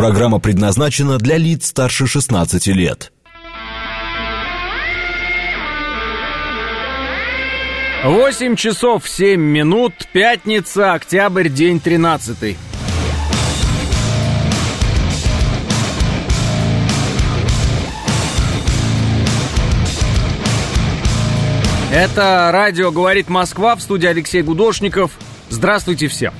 Программа предназначена для лиц старше 16 лет. 8 часов 7 минут, пятница, октябрь, день 13. Это радио «Говорит Москва» в студии Алексей Гудошников. Здравствуйте всем.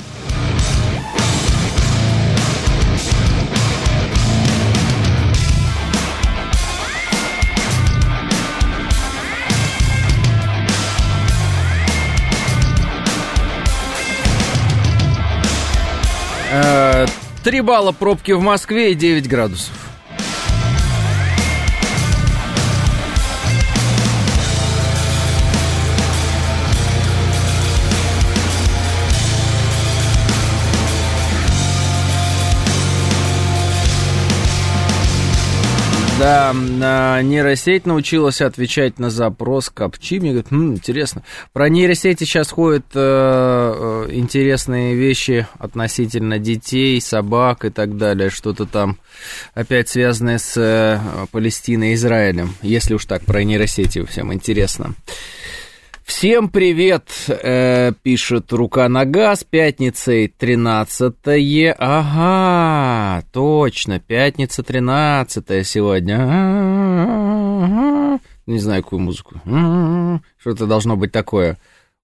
Э, Три балла пробки в Москве и 9 градусов. Да, а, нейросеть научилась отвечать на запрос Капчи. Мне говорят, «М, интересно. Про нейросети сейчас ходят э, э, интересные вещи относительно детей, собак и так далее. Что-то там опять связанное с э, Палестиной и Израилем. Если уж так про нейросети всем интересно. Всем привет, э, пишет Рука Нога с пятницей 13 Ага, точно, пятница 13 сегодня. Не знаю, какую музыку. Что-то должно быть такое.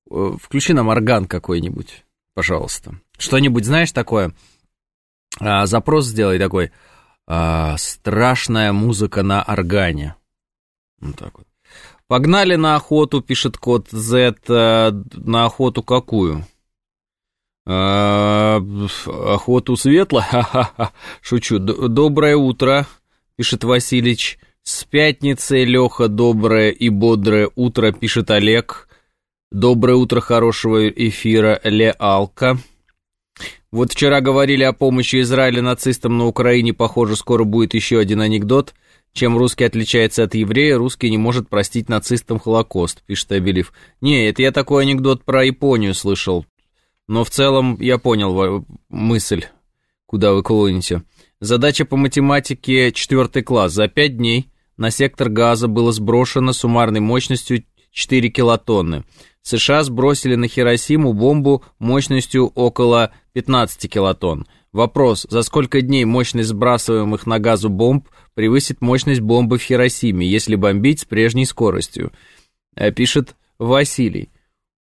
Э, Включи нам орган какой-нибудь, пожалуйста. Что-нибудь знаешь такое? А, запрос сделай такой. а, страшная музыка на органе. Вот так вот. Погнали на охоту, пишет код Z. э, На охоту какую? Э, Охоту светло? Шучу. Доброе утро, пишет Василич. С пятницей, Леха, доброе и бодрое утро, пишет Олег. Доброе утро, хорошего эфира, Леалка. Вот вчера говорили о помощи Израиля нацистам на Украине, похоже, скоро будет еще один анекдот. Чем русский отличается от еврея, русский не может простить нацистам Холокост, пишет Абелив. Не, это я такой анекдот про Японию слышал. Но в целом я понял мысль, куда вы клоните. Задача по математике четвертый класс. За пять дней на сектор газа было сброшено суммарной мощностью 4 килотонны. США сбросили на Хиросиму бомбу мощностью около 15 килотонн. Вопрос, за сколько дней мощность сбрасываемых на газу бомб превысит мощность бомбы в Хиросиме, если бомбить с прежней скоростью? Э, Пишет Василий.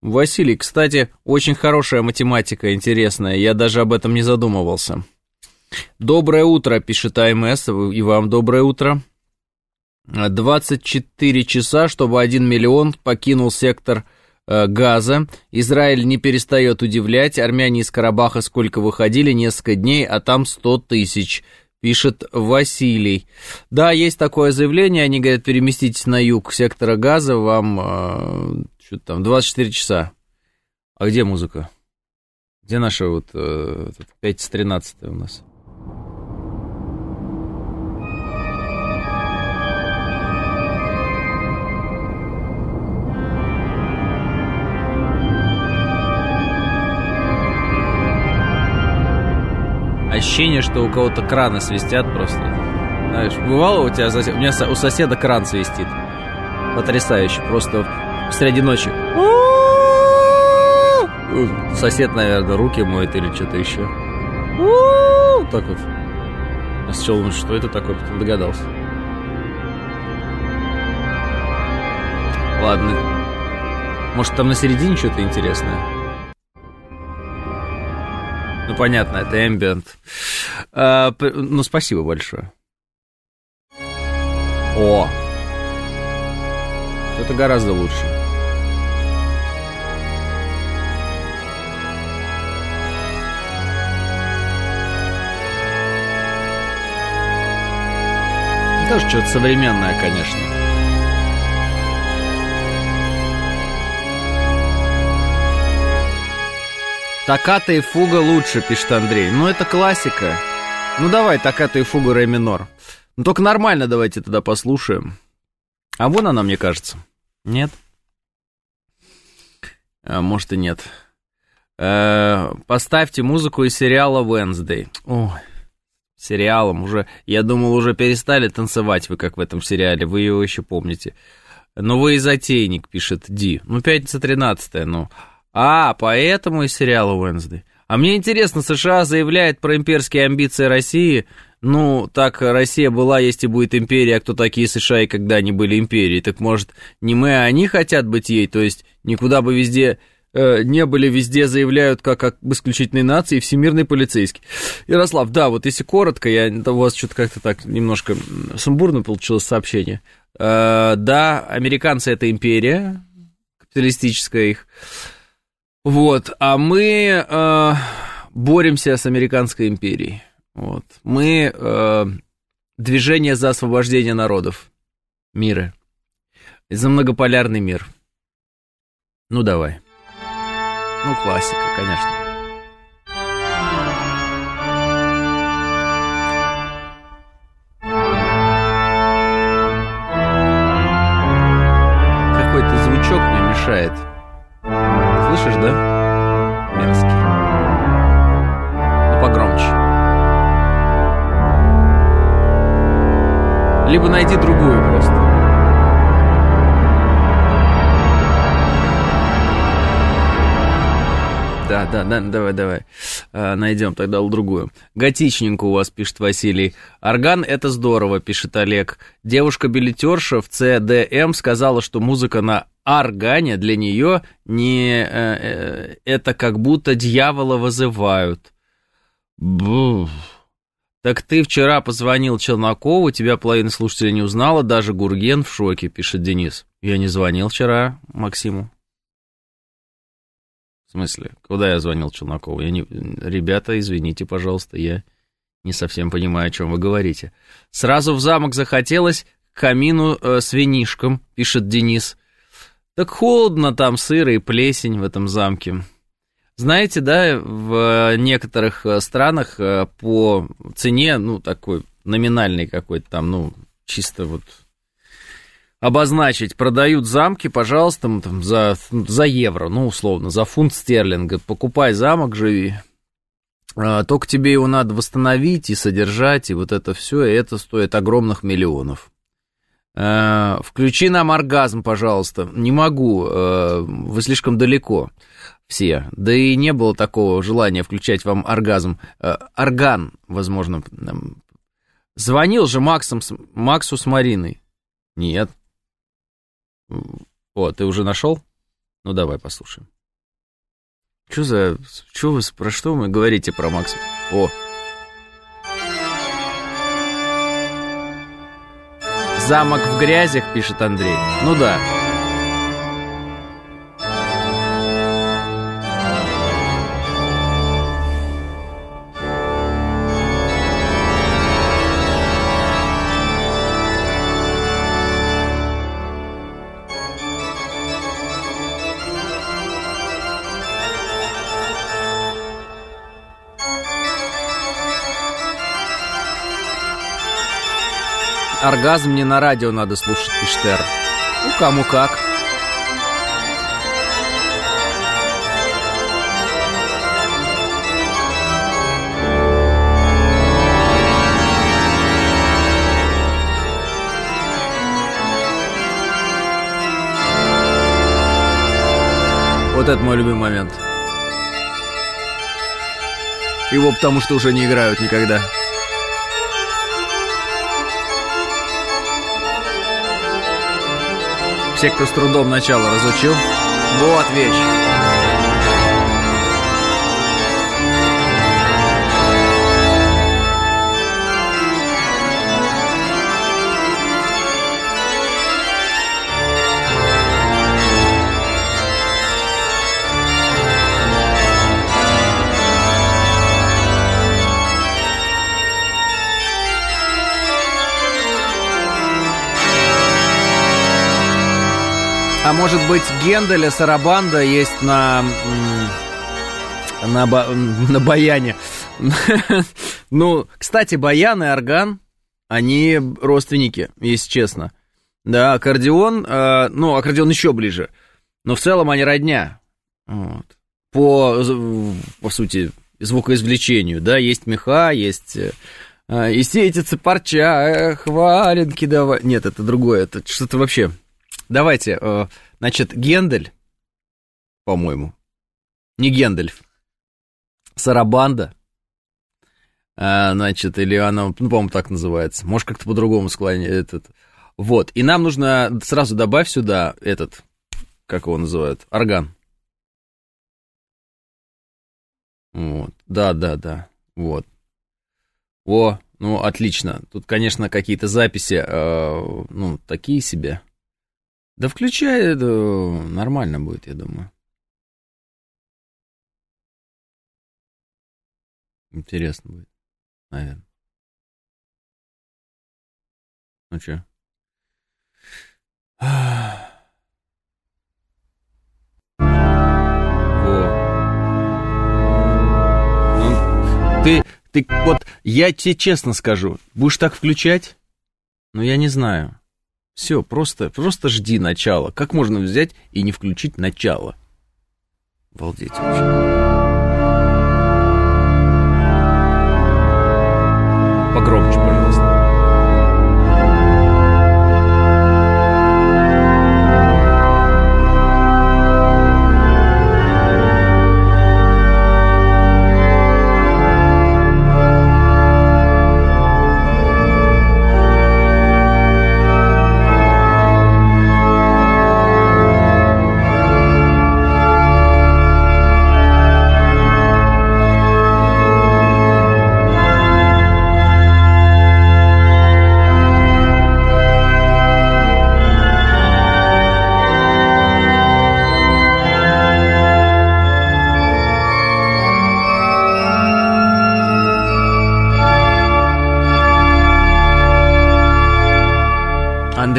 Василий, кстати, очень хорошая математика, интересная, я даже об этом не задумывался. Доброе утро, пишет АМС, и вам доброе утро. 24 часа, чтобы 1 миллион покинул сектор газа. Израиль не перестает удивлять. Армяне из Карабаха сколько выходили? Несколько дней, а там 100 тысяч. Пишет Василий. Да, есть такое заявление. Они говорят, переместитесь на юг сектора газа. Вам э, что там, 24 часа. А где музыка? Где наша вот э, 513 у нас? Ощущение, что у кого-то краны свистят просто. Знаешь, бывало у тебя, у меня у соседа кран свистит. Потрясающе, просто среди ночи. Сосед, наверное, руки моет или что-то еще. Так вот. Я сначала думаю, что это такое, потом догадался. Ладно. Может, там на середине что-то интересное? Ну, понятно, это ambient. А, ну, спасибо большое. О! Это гораздо лучше. Тоже что-то современное, конечно. Токата и фуга лучше, пишет Андрей. Ну, это классика. Ну, давай, токата и фуга ре минор. Ну, только нормально давайте тогда послушаем. А вон она, мне кажется. Нет? А, может и нет. Э, поставьте музыку из сериала Wednesday. Ой, сериалом. Уже, я думал, уже перестали танцевать вы, как в этом сериале, вы его еще помните. Но вы и затейник, пишет Ди. Ну, пятница 13 ну. А, поэтому и сериал Уэнсдей. А мне интересно, США заявляет про имперские амбиции России. Ну, так Россия была, есть и будет империя, а кто такие США и когда они были империей? Так может, не мы, а они хотят быть ей? То есть никуда бы везде э, не были, везде заявляют как об исключительной нации всемирный полицейский. Ярослав, да, вот если коротко, я, у вас что-то как-то так немножко сумбурно получилось сообщение. Э, да, американцы это империя, капиталистическая их. Вот, а мы э, боремся с американской империей. Вот. Мы э, движение за освобождение народов мира. За многополярный мир. Ну, давай. Ну, классика, конечно. Либо найди другую просто. Да, да, да, давай, давай. А, найдем тогда другую. Готичненько у вас, пишет Василий. Орган — это здорово, пишет Олег. Девушка-билетерша в ЦДМ сказала, что музыка на органе для нее не... Э, э, это как будто дьявола вызывают. Бух. Так ты вчера позвонил Челнокову, тебя половина слушателей не узнала, даже Гурген в шоке, пишет Денис. Я не звонил вчера Максиму. В смысле? Куда я звонил Челнокову? Я не... Ребята, извините, пожалуйста, я не совсем понимаю, о чем вы говорите. Сразу в замок захотелось к камину э, с винишком, пишет Денис. Так холодно там, сыро и плесень в этом замке. Знаете, да, в некоторых э, странах э, по цене, ну, такой номинальный какой-то там, ну, чисто вот обозначить, продают замки, пожалуйста, там, за, за евро, ну, условно, за фунт стерлинга. Покупай замок, живи. А, только тебе его надо восстановить и содержать, и вот это все, и это стоит огромных миллионов. Э, включи нам оргазм, пожалуйста. Не могу, э, вы слишком далеко все. Да и не было такого желания включать вам оргазм. Э, орган, возможно. Звонил же Максом, Максу с Мариной. Нет. О, ты уже нашел? Ну, давай послушаем. Что за... Что вы... Про что вы говорите про Макса? О, Замок в грязях, пишет Андрей. Ну да. Оргазм не на радио надо слушать, пишет Эр. Ну, кому как. Вот это мой любимый момент. Его потому что уже не играют никогда. Все, кто с трудом начало разучил. Вот вещь. А может быть, Генделя Сарабанда есть на... На, на баяне. ну, кстати, баян и орган, они родственники, если честно. Да, аккордеон, э, ну, аккордеон еще ближе. Но в целом они родня. Вот. По, по сути, звукоизвлечению, да, есть меха, есть э, и сетится парча, эх, валенки давай. Нет, это другое, это что-то вообще. Давайте, э, значит, Гендель, по-моему, не Гендельф, Сарабанда, а, значит, или она, ну, по-моему, так называется. Может, как-то по-другому склоняет этот. Вот, и нам нужно сразу добавь сюда этот, как его называют, орган. Вот, да, да, да, вот. О, ну, отлично. Тут, конечно, какие-то записи, э, ну, такие себе. Да включай, это нормально будет, я думаю. Интересно будет, наверное. Ну чё? Ну, ты, ты, вот, я тебе честно скажу, будешь так включать? Ну, я не знаю. Все, просто, просто жди начала. Как можно взять и не включить начало? Обалдеть вообще.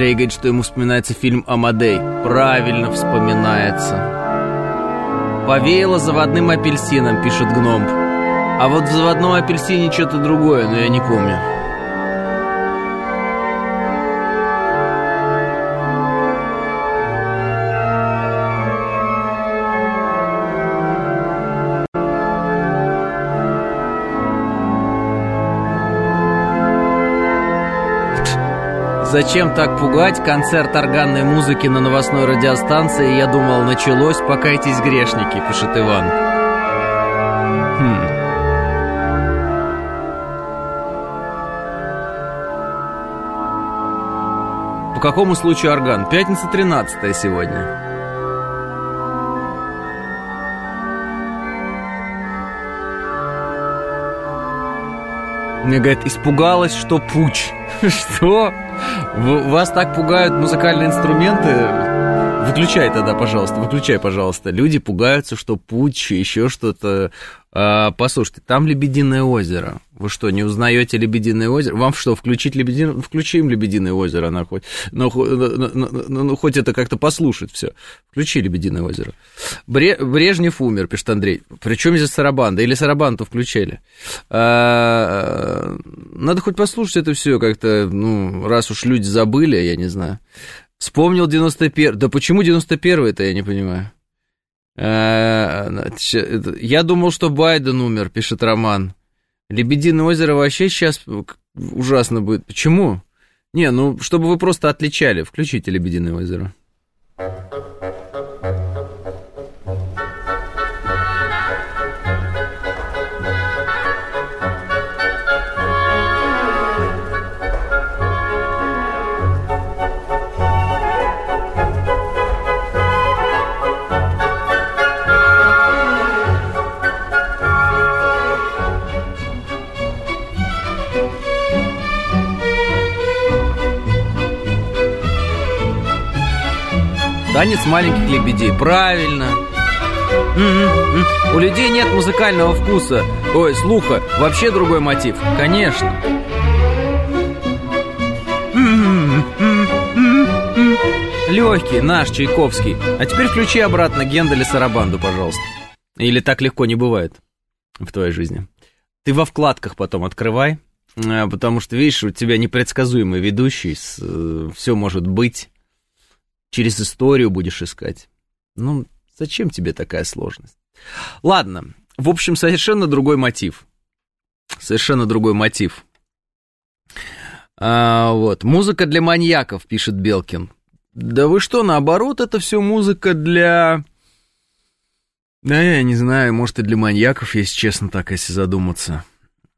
Андрей говорит, что ему вспоминается фильм «Амадей». Правильно вспоминается. Повеяло заводным апельсином, пишет гном. А вот в заводном апельсине что-то другое, но я не помню. Зачем так пугать? Концерт органной музыки на новостной радиостанции, я думал, началось, покайтесь, грешники, пишет Иван. Хм. По какому случаю орган? Пятница 13 сегодня. Мне говорят, испугалась, что пуч. Что? Вас так пугают музыкальные инструменты? Выключай тогда, пожалуйста, выключай, пожалуйста. Люди пугаются, что путь, еще что-то. А, послушайте, там Лебединое озеро. Вы что, не узнаете Лебединое озеро? Вам что, включить Лебединое? Включим Лебединое озеро, на хоть, ну, ну, ну, ну, хоть это как-то послушать все. Включи Лебединое озеро. Бре, Брежнев умер, пишет Андрей. Причем здесь Сарабанда? Или Сарабанту включали? А, надо хоть послушать это все как-то, ну, раз уж люди забыли, я не знаю. Вспомнил 91 Да почему 91 это я не понимаю. А, я думал, что Байден умер, пишет Роман. Лебединое озеро вообще сейчас ужасно будет. Почему? Не, ну, чтобы вы просто отличали. Включите Лебединое озеро. Танец маленьких лебедей. Правильно. У людей нет музыкального вкуса. Ой, слуха. Вообще другой мотив. Конечно. Легкий, наш, Чайковский. А теперь включи обратно Генделя Сарабанду, пожалуйста. Или так легко не бывает в твоей жизни. Ты во вкладках потом открывай, э, потому что, видишь, у тебя непредсказуемый ведущий, э, все может быть через историю будешь искать. Ну, зачем тебе такая сложность? Ладно, в общем, совершенно другой мотив. Совершенно другой мотив. А, вот. Музыка для маньяков, пишет Белкин. Да вы что, наоборот, это все музыка для... Да, я не знаю, может и для маньяков, если честно, так, если задуматься.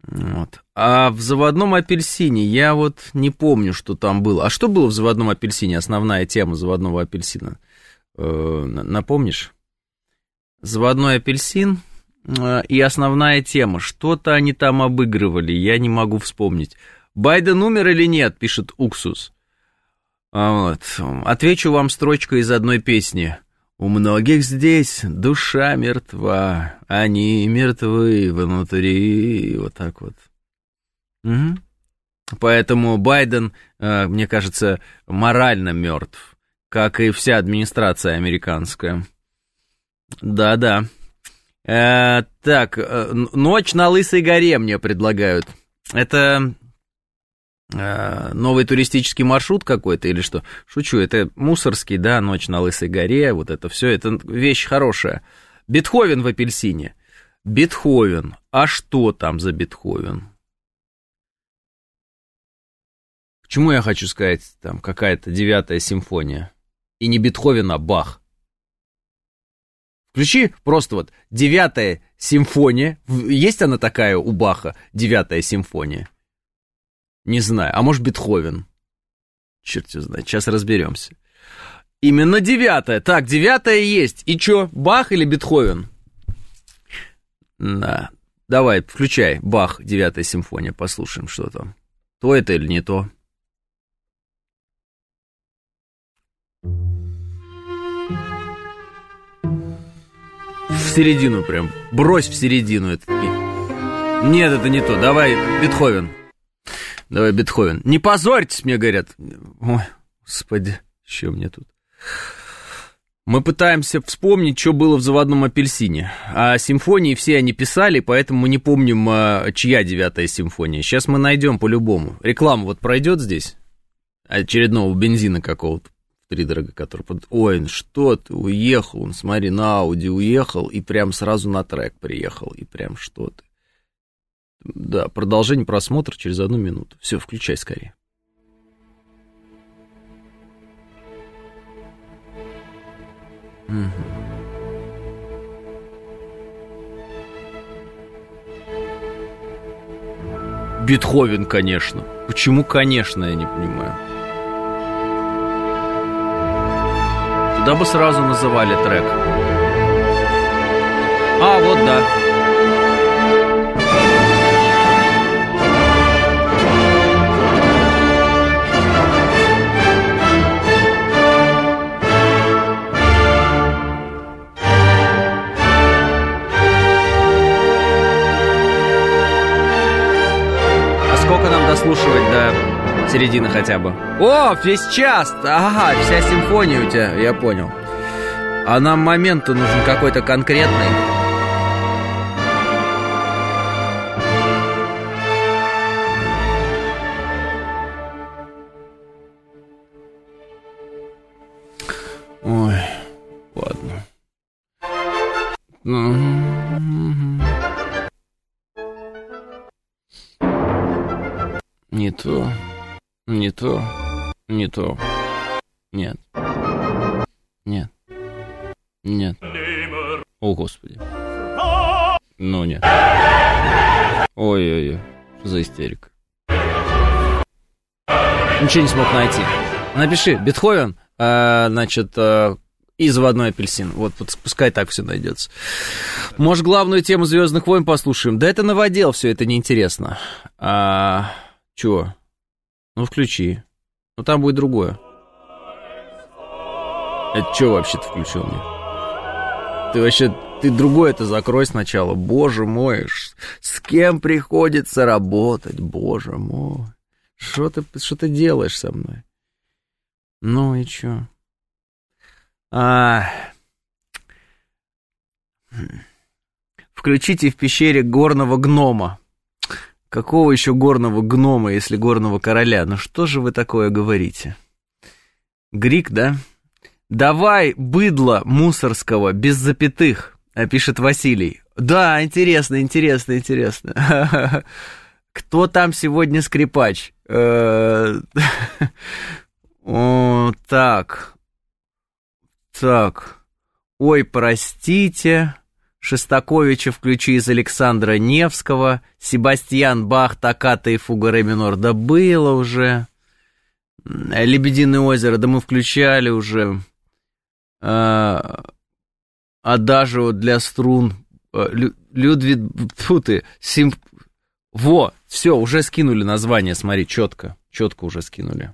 Вот. А в заводном апельсине я вот не помню, что там было. А что было в заводном апельсине? Основная тема заводного апельсина. Э, напомнишь? Заводной апельсин э, и основная тема. Что-то они там обыгрывали, я не могу вспомнить. Байден умер или нет, пишет Уксус. А вот. Отвечу вам строчкой из одной песни. У многих здесь душа мертва, они мертвы внутри, вот так вот. Угу. Поэтому Байден, э, мне кажется, морально мертв, как и вся администрация американская. Да-да. Э, так, э, ночь на Лысой горе мне предлагают. Это новый туристический маршрут какой-то или что? Шучу, это мусорский, да, ночь на Лысой горе, вот это все, это вещь хорошая. Бетховен в апельсине. Бетховен. А что там за Бетховен? К чему я хочу сказать, там какая-то девятая симфония. И не Бетховен, а Бах. Включи просто вот девятая симфония. Есть она такая у Баха, девятая симфония? Не знаю. А может, Бетховен? Черт его знает. Сейчас разберемся. Именно девятая. Так, девятая есть. И чё, Бах или Бетховен? Да. Давай, включай. Бах, девятая симфония. Послушаем, что там. То это или не то. В середину прям. Брось в середину. Это... Нет, это не то. Давай, Бетховен. Давай, Бетховен. Не позорьтесь, мне говорят. Ой, господи, что мне тут? Мы пытаемся вспомнить, что было в «Заводном апельсине». А симфонии все они писали, поэтому мы не помним, а, чья девятая симфония. Сейчас мы найдем по-любому. Реклама вот пройдет здесь? Очередного бензина какого-то втридорога, который... Под... Ой, что ты, уехал, он, смотри, на Ауди уехал и прям сразу на трек приехал, и прям что ты. Да, продолжение просмотра через одну минуту. Все, включай скорее. Угу. Бетховен, конечно. Почему, конечно, я не понимаю. Туда бы сразу называли трек. А, вот да. Дослушивать до середины хотя бы. О, весь час! Ага, вся симфония у тебя, я понял. А нам момент нужен какой-то конкретный. Не то. Нет. Нет. Нет. О, Господи. Ну, нет. Ой-ой-ой. Что за истерика? Ничего не смог найти. Напиши, Бетховен, э, значит, э, и заводной апельсин. Вот, вот пускай так все найдется. Может, главную тему Звездных войн послушаем? Да это новодел, все это неинтересно. А, чего? Ну, включи. Ну, там будет другое. Это что вообще ты включил мне? Ты вообще, ты другое это закрой сначала. Боже мой, с кем приходится работать, боже мой. Что ты, что ты делаешь со мной? Ну и чё? А... Включите в пещере горного гнома. Какого еще горного гнома, если горного короля? Ну что же вы такое говорите? Грик, да? Давай, быдло мусорского, без запятых, пишет Василий. Да, интересно, интересно, интересно. Кто там сегодня скрипач? Э, так. Так. Ой, простите. Шестаковича включи из Александра Невского. Себастьян Бах, Токата и Фуга Ре минор. Да было уже. Лебединое озеро, да мы включали уже. А, Адажио для струн. А, Людвиг, фу ты, сим... Во, все, уже скинули название, смотри, четко, четко уже скинули.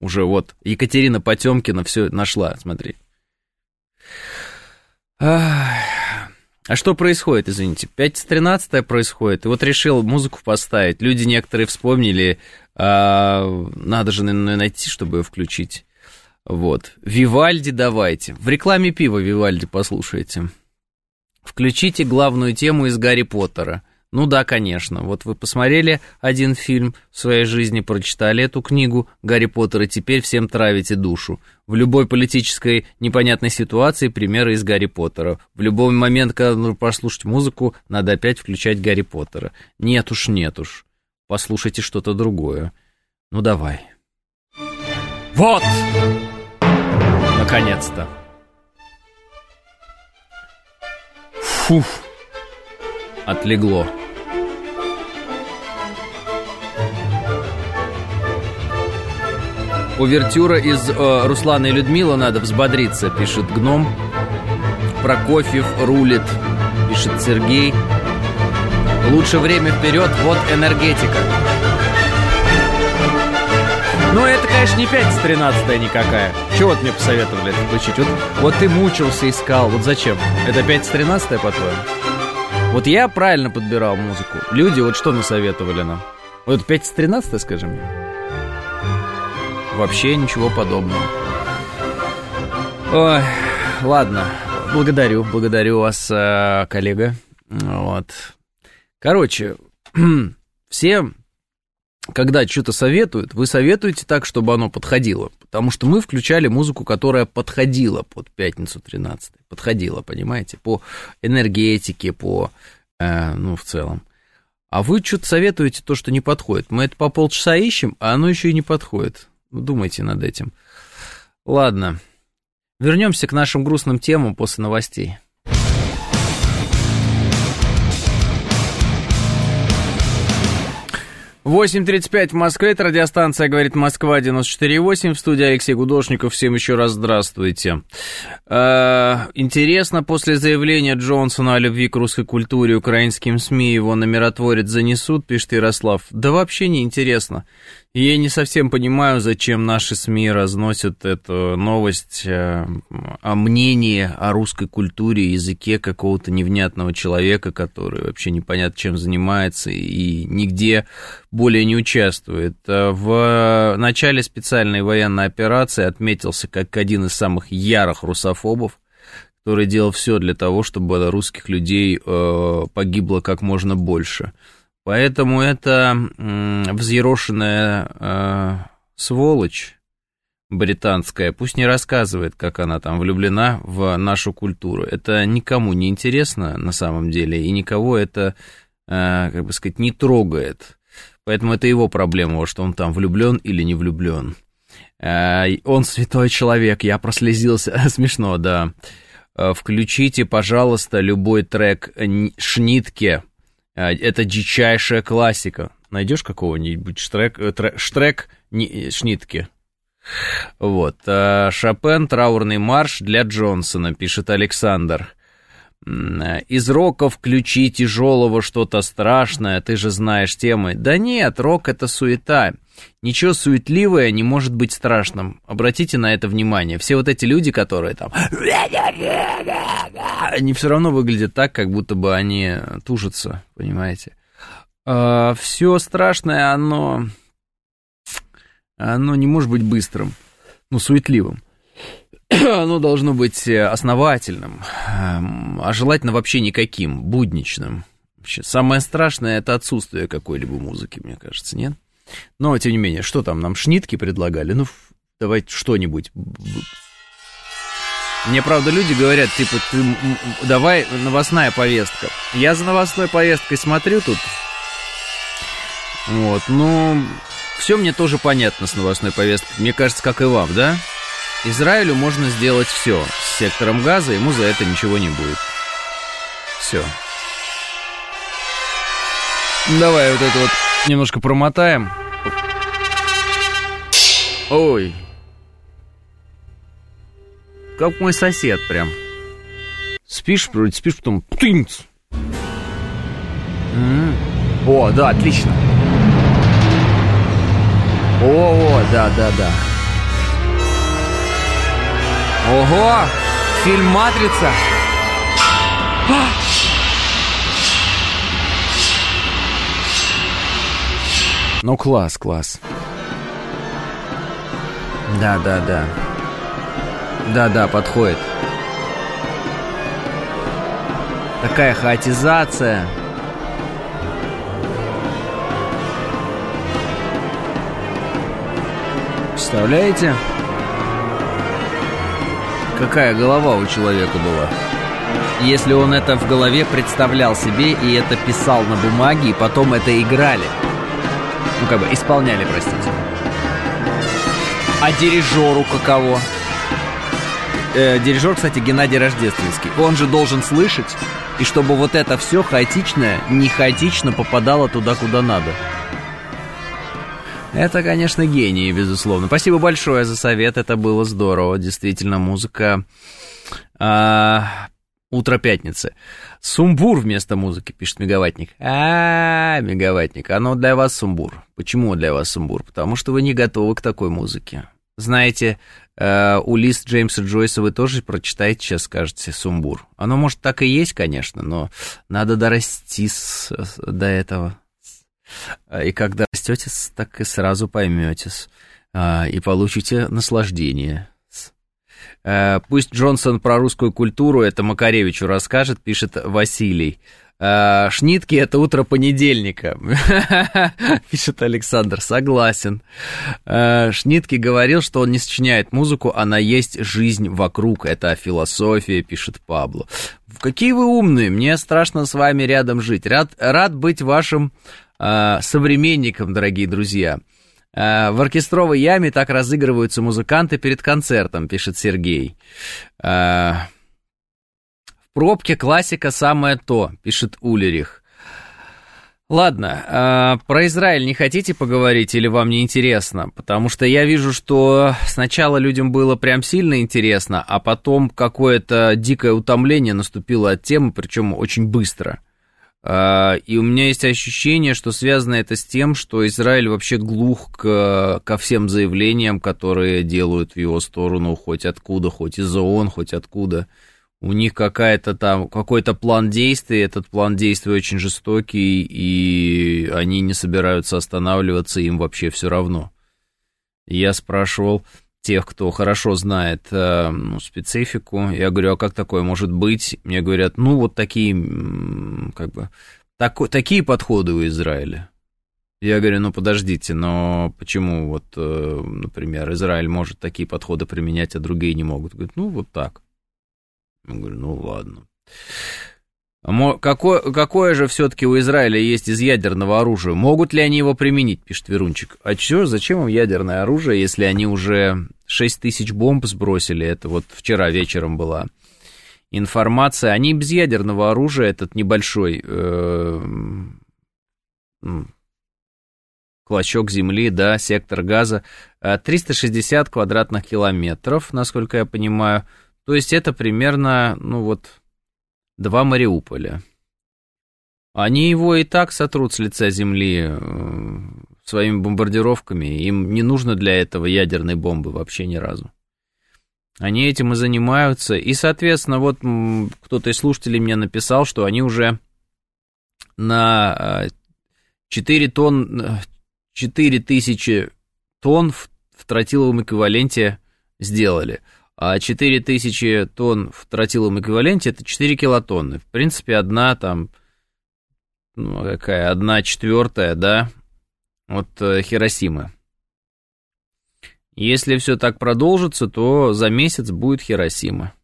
Уже вот, Екатерина Потемкина все нашла, смотри. А что происходит, извините? 5 13 происходит, и вот решил музыку поставить. Люди некоторые вспомнили, а, надо же наверное, найти, чтобы ее включить. Вот. Вивальди давайте. В рекламе пива Вивальди послушайте. Включите главную тему из Гарри Поттера. Ну да, конечно. Вот вы посмотрели один фильм в своей жизни, прочитали эту книгу Гарри Поттера, теперь всем травите душу. В любой политической непонятной ситуации примеры из Гарри Поттера. В любой момент, когда нужно послушать музыку, надо опять включать Гарри Поттера. Нет уж, нет уж. Послушайте что-то другое. Ну давай. Вот! Наконец-то. Фух. Отлегло. Увертюра из э, Руслана и Людмила надо взбодриться, пишет Гном. Прокофьев рулит, пишет Сергей. Лучше время вперед, вот энергетика. Ну, это, конечно, не 5 с 13 никакая. Чего вот мне посоветовали это включить? Вот, вот ты мучился, искал. Вот зачем? Это 5 с 13 по-твоему? Вот я правильно подбирал музыку. Люди вот что насоветовали нам? Вот 5 с 13 скажи мне. Вообще ничего подобного. Ой, ладно. Благодарю, благодарю вас, э, коллега. Вот. Короче, все, когда что-то советуют, вы советуете так, чтобы оно подходило. Потому что мы включали музыку, которая подходила под пятницу 13 Подходила, понимаете, по энергетике, по, э, ну, в целом. А вы что-то советуете то, что не подходит. Мы это по полчаса ищем, а оно еще и не подходит. Думайте над этим. Ладно. Вернемся к нашим грустным темам после новостей. 8.35 в Москве, это радиостанция «Говорит Москва» 94.8, в студии Алексей Гудошников, всем еще раз здравствуйте. Э, интересно, после заявления Джонсона о любви к русской культуре украинским СМИ его на миротворец занесут, пишет Ярослав. Да вообще не интересно. Я не совсем понимаю, зачем наши СМИ разносят эту новость э, о мнении о русской культуре, языке какого-то невнятного человека, который вообще непонятно чем занимается и нигде более не участвует. Э, в начале специальной военной операции отметился как один из самых ярых русофобов, который делал все для того, чтобы русских людей э, погибло как можно больше. Поэтому это взъерошенная э, сволочь британская, пусть не рассказывает, как она там влюблена в нашу культуру. Это никому не интересно на самом деле, и никого это, э, как бы сказать, не трогает. Поэтому это его проблема, что он там влюблен или не влюблен. Э, он святой человек, я прослезился. Смешно, да. Э, включите, пожалуйста, любой трек Шнитке а, это дичайшая классика. Найдешь какого-нибудь штрек, э, трек, штрек не, Шнитки? Вот. А, Шопен «Траурный марш» для Джонсона, пишет Александр. Из рока включи тяжелого что-то страшное, ты же знаешь темы. Да нет, рок это суета. Ничего суетливое не может быть страшным. Обратите на это внимание. Все вот эти люди, которые там... Они все равно выглядят так, как будто бы они тужатся, понимаете? А, все страшное, оно... Оно не может быть быстрым, ну, суетливым. Оно должно быть основательным, а желательно вообще никаким, будничным. Вообще, самое страшное это отсутствие какой-либо музыки, мне кажется, нет? Но, тем не менее, что там, нам шнитки предлагали? Ну, давайте что-нибудь. Мне, правда, люди говорят, типа, ты, давай новостная повестка. Я за новостной повесткой смотрю тут. Вот, ну, все мне тоже понятно с новостной повесткой. Мне кажется, как и вам, да? Израилю можно сделать все. С сектором газа ему за это ничего не будет. Все. Давай вот это вот немножко промотаем. Ой. Как мой сосед прям. Спишь, вроде спишь, потом тынц. О, да, отлично. О, о, да, да, да. Ого! Фильм «Матрица». Ну, класс, класс. Да, да, да. Да, да, подходит. Такая хаотизация. Представляете? Какая голова у человека была? Если он это в голове представлял себе и это писал на бумаге, и потом это играли. Ну, как бы, исполняли, простите. А дирижеру каково? Э, дирижер, кстати, Геннадий Рождественский. Он же должен слышать, и чтобы вот это все хаотичное, не хаотично попадало туда, куда надо. Это, конечно, гений, безусловно. Спасибо большое за совет, это было здорово. Действительно, музыка а, Утро пятницы. Сумбур вместо музыки, пишет Мегаватник. А, Мегаватник, оно для вас сумбур. Почему для вас сумбур? Потому что вы не готовы к такой музыке. Знаете, э, у лист Джеймса Джойса вы тоже прочитаете, сейчас скажете, сумбур. Оно, может, так и есть, конечно, но надо дорасти с, до этого. И когда растете, так и сразу пойметесь. А, и получите наслаждение. Э, пусть Джонсон про русскую культуру это Макаревичу расскажет, пишет Василий. Э, Шнитки это утро понедельника, пишет Александр, согласен. Э, Шнитки говорил, что он не сочиняет музыку, она есть жизнь вокруг, это философия, пишет Пабло. Какие вы умные, мне страшно с вами рядом жить. Рад, рад быть вашим э, современником, дорогие друзья. В оркестровой яме так разыгрываются музыканты перед концертом, пишет Сергей. Э, пробке классика самое то, пишет Улерих. Ладно, э, про Израиль не хотите поговорить или вам не интересно? Потому что я вижу, что сначала людям было прям сильно интересно, а потом какое-то дикое утомление наступило от темы, причем очень быстро. А, и у меня есть ощущение, что связано это с тем, что Израиль вообще глух к, ко всем заявлениям, которые делают в его сторону хоть откуда, хоть из ООН, хоть откуда. У них какая-то там, какой-то план действий, этот план действий очень жестокий, и они не собираются останавливаться, им вообще все равно. Я спрашивал, тех, кто хорошо знает э, ну, специфику. Я говорю, а как такое может быть? Мне говорят, ну вот такие, как бы, тако, такие подходы у Израиля. Я говорю, ну подождите, но почему вот, э, например, Израиль может такие подходы применять, а другие не могут? Говорит, ну вот так. Я говорю, ну ладно. Какое, какое же все-таки у Израиля есть из ядерного оружия? Могут ли они его применить, пишет Верунчик. А чё, зачем им ядерное оружие, если они уже 6 тысяч бомб сбросили? Это вот вчера вечером была информация. Они без ядерного оружия, этот небольшой э, клочок земли, да, сектор газа, 360 э, квадратных километров, насколько я понимаю. То есть это примерно, ну вот два Мариуполя. Они его и так сотрут с лица земли э, своими бомбардировками. Им не нужно для этого ядерной бомбы вообще ни разу. Они этим и занимаются. И, соответственно, вот кто-то из слушателей мне написал, что они уже на 4 тонн, 4 тысячи тонн в, в тротиловом эквиваленте сделали а 4000 тонн в тротиловом эквиваленте это 4 килотонны. В принципе, одна там, ну, какая, одна четвертая, да, от э, Хиросимы. Если все так продолжится, то за месяц будет Хиросима.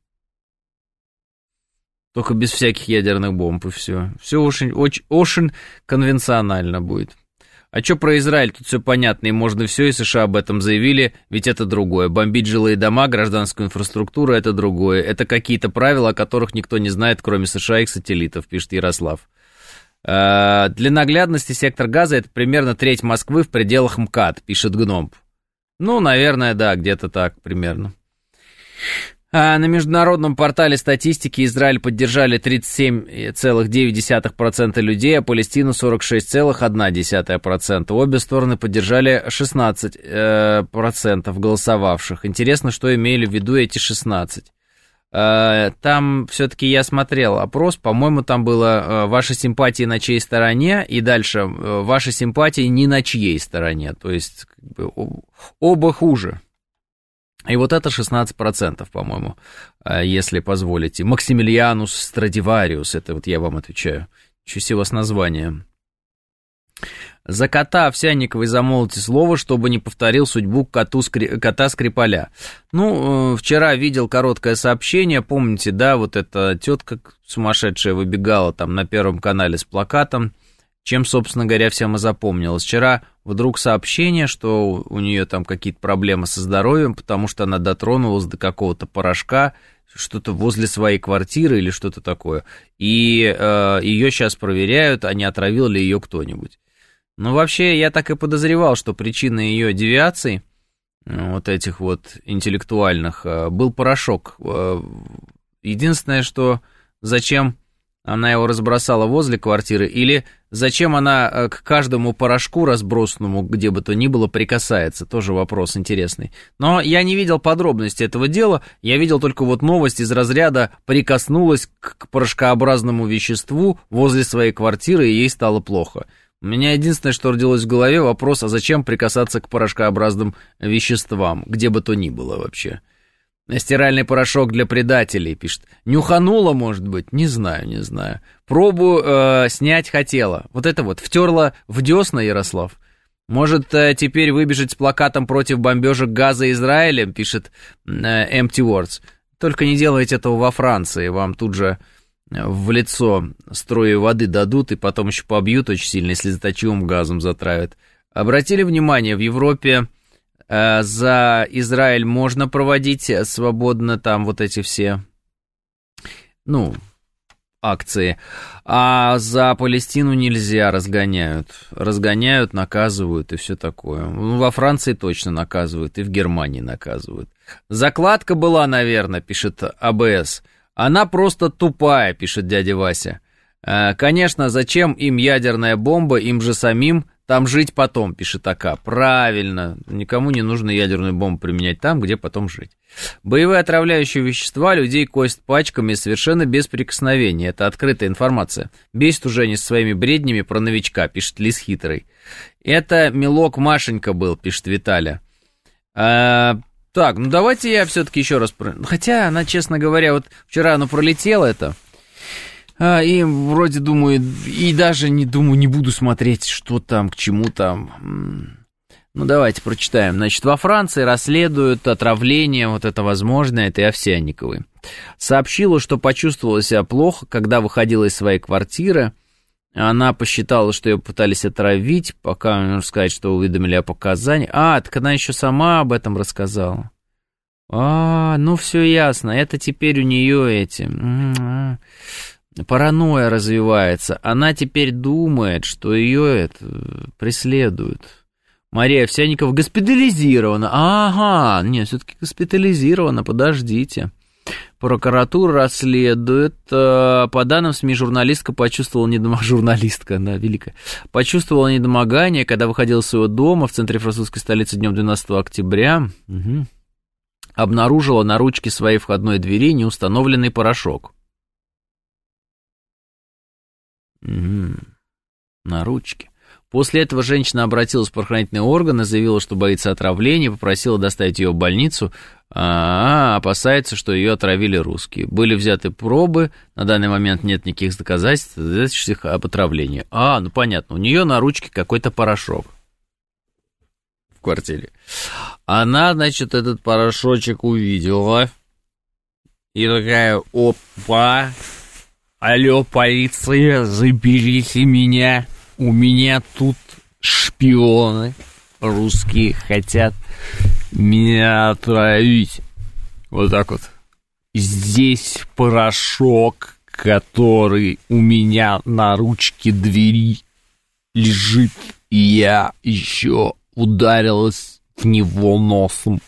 Только без всяких ядерных бомб и все. Все очень, очень, очень конвенционально будет. А что про Израиль? Тут все понятно, и можно все, и США об этом заявили, ведь это другое. Бомбить жилые дома, гражданскую инфраструктуру – это другое. Это какие-то правила, о которых никто не знает, кроме США и их сателлитов, пишет Ярослав. А, для наглядности сектор газа – это примерно треть Москвы в пределах МКАД, пишет Гном. Ну, наверное, да, где-то так примерно. А на международном портале статистики Израиль поддержали 37,9% людей, а Палестину 46,1%. Обе стороны поддержали 16% э, голосовавших. Интересно, что имели в виду эти 16%. Э, там все-таки я смотрел опрос, по-моему, там было э, ваши симпатии на чьей стороне, и дальше ваши симпатии не на чьей стороне. То есть как бы, оба хуже. И вот это 16%, по-моему, э, если позволите. Максимилианус Страдивариус, это вот я вам отвечаю. У вас название. За кота Овсянниковой замолвите слово, чтобы не повторил судьбу коту скри... кота Скрипаля. Ну, э, вчера видел короткое сообщение, помните, да, вот эта тетка сумасшедшая выбегала там на Первом канале с плакатом, чем, собственно говоря, всем и запомнилось. Вчера вдруг сообщение, что у нее там какие-то проблемы со здоровьем, потому что она дотронулась до какого-то порошка, что-то возле своей квартиры или что-то такое. И э, ее сейчас проверяют, а не отравил ли ее кто-нибудь. Ну, вообще, я так и подозревал, что причиной ее девиаций, э, вот этих вот интеллектуальных, э, был порошок. Э, единственное, что зачем она его разбросала возле квартиры, или зачем она э, к каждому порошку разбросанному, где бы то ни было, прикасается, тоже вопрос интересный. Но я не видел подробности этого дела, я видел только вот новость из разряда «прикоснулась к порошкообразному веществу возле своей квартиры, и ей стало плохо». У меня единственное, что родилось в голове, вопрос, а зачем прикасаться к порошкообразным веществам, где бы то ни было вообще. Стиральный порошок для предателей, пишет. Нюханула, может быть? Не знаю, не знаю. Пробу э, снять хотела. Вот это вот, втерла в десна, Ярослав. Может, э, теперь выбежать с плакатом против бомбежек газа Израилем, пишет э, Empty Words. Только не делайте этого во Франции, вам тут же э, в лицо струи воды дадут и потом еще побьют очень сильно, если заточивым газом затравят. Обратили внимание, в Европе за Израиль можно проводить свободно там вот эти все, ну, акции, а за Палестину нельзя, разгоняют. Разгоняют, наказывают и все такое. Ну, во Франции точно наказывают, и в Германии наказывают. Закладка была, наверное, пишет АБС. Она просто тупая, пишет дядя Вася. Э, конечно, зачем им ядерная бомба, им же самим там жить потом, пишет АК. Правильно. Никому не нужно ядерную бомбу применять там, где потом жить. Боевые отравляющие вещества людей кость пачками совершенно без прикосновения. Это открытая информация. Бесит уже они со своими бреднями про новичка, пишет Лис Хитрый. Это мелок Машенька был, пишет Виталя. А, так, ну давайте я все-таки еще раз... Хотя она, честно говоря, вот вчера оно пролетело это... А, и вроде думаю, и даже не думаю, не буду смотреть, что там, к чему там. Ну, давайте прочитаем. Значит, во Франции расследуют отравление, вот это возможное, этой Овсянниковой. Сообщила, что почувствовала себя плохо, когда выходила из своей квартиры. Она посчитала, что ее пытались отравить, пока, можно сказать, что уведомили о показаниях. А, так она еще сама об этом рассказала. А, ну все ясно, это теперь у нее эти паранойя развивается. Она теперь думает, что ее это преследуют. Мария Овсянникова госпитализирована. Ага, нет, все-таки госпитализирована, подождите. Прокуратура расследует. Э, по данным СМИ, журналистка почувствовала недомогание. Журналистка, она великая. Почувствовала недомогание, когда выходила из своего дома в центре французской столицы днем 12 октября. Угу. Обнаружила на ручке своей входной двери неустановленный порошок. Угу. На ручке. После этого женщина обратилась в правоохранительные органы, заявила, что боится отравления, попросила доставить ее в больницу, а, опасается, что ее отравили русские. Были взяты пробы, на данный момент нет никаких доказательств об отравлении. А, ну понятно, у нее на ручке какой-то порошок в квартире. Она, значит, этот порошочек увидела и такая, опа, Алло, полиция, заберите меня. У меня тут шпион шпионы русские хотят меня отравить. Вот так вот. Здесь порошок, который у меня на ручке двери лежит, и я еще ударилась в него носом.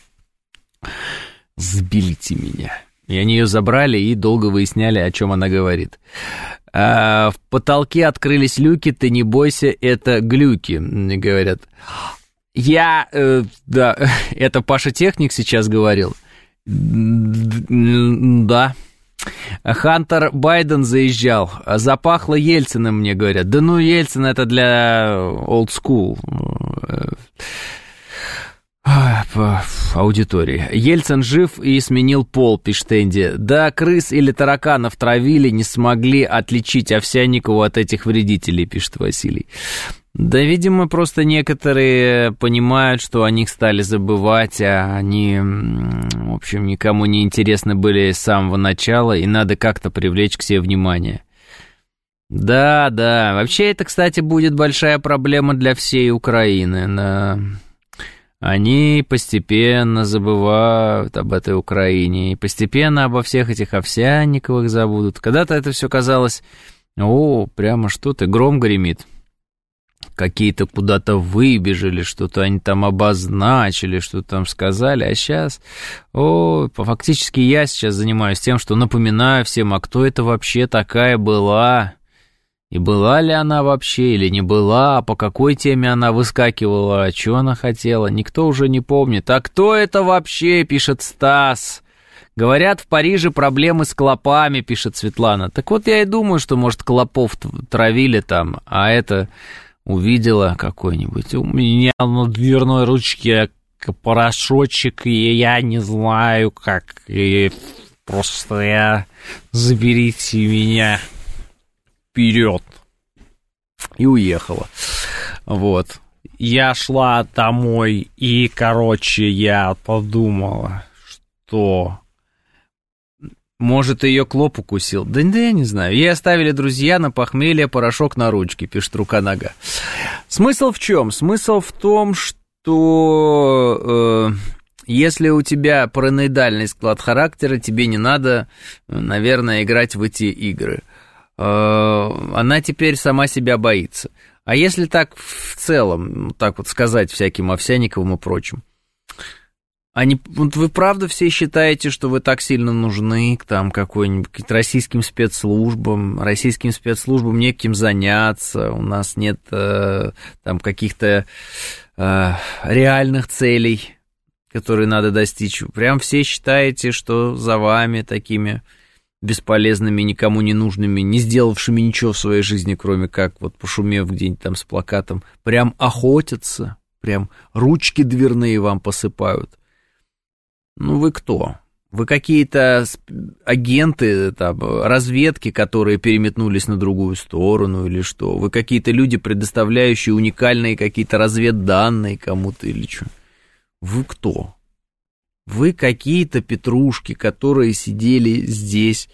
Сбилите меня. И они ее забрали и долго выясняли, о чем она говорит. А, в потолке открылись люки, ты не бойся, это глюки, говорят. Я, э, да, это Паша Техник сейчас говорил. Да. Хантер Байден заезжал. Запахло Ельциным, мне говорят. Да ну, Ельцин это для old school аудитории. Ельцин жив и сменил пол, пишет Энди. Да, крыс или тараканов травили, не смогли отличить Овсянникову от этих вредителей, пишет Василий. Да, видимо, просто некоторые понимают, что о них стали забывать, а они, в общем, никому не интересны были с самого начала, и надо как-то привлечь к себе внимание. Да, да, вообще это, кстати, будет большая проблема для всей Украины. Да. Они постепенно забывают об этой Украине, и постепенно обо всех этих Овсянниковых забудут. Когда-то это все казалось, о, прямо что ты, гром гремит. Какие-то куда-то выбежали, что-то они там обозначили, что-то там сказали, а сейчас, о, фактически я сейчас занимаюсь тем, что напоминаю всем, а кто это вообще такая была, и была ли она вообще или не была, а по какой теме она выскакивала, а что она хотела, никто уже не помнит. А кто это вообще, пишет Стас. Говорят, в Париже проблемы с клопами, пишет Светлана. Так вот я и думаю, что, может, клопов травили там, а это увидела какой-нибудь. У меня на дверной ручке порошочек, и я не знаю, как. И просто я... Заберите меня вперед. И уехала. Вот. Я шла домой, и, короче, я подумала, что может, ее клоп укусил? Да, да я не знаю. Ей оставили друзья на похмелье порошок на ручке, пишет рука нога. Смысл в чем? Смысл в том, что э, если у тебя параноидальный склад характера, тебе не надо, наверное, играть в эти игры. Э, она теперь сама себя боится. А если так в целом, так вот сказать всяким Овсяниковым и прочим, они, вот вы правда все считаете, что вы так сильно нужны к там какой-нибудь российским спецслужбам, российским спецслужбам неким заняться, у нас нет э, там каких-то э, реальных целей, которые надо достичь. Прям все считаете, что за вами такими бесполезными, никому не нужными, не сделавшими ничего в своей жизни, кроме как вот пошумев где-нибудь там с плакатом, прям охотятся, прям ручки дверные вам посыпают. Ну вы кто? Вы какие-то агенты, там, разведки, которые переметнулись на другую сторону или что? Вы какие-то люди, предоставляющие уникальные какие-то разведданные кому-то или что? Вы кто? Вы какие-то петрушки, которые сидели здесь,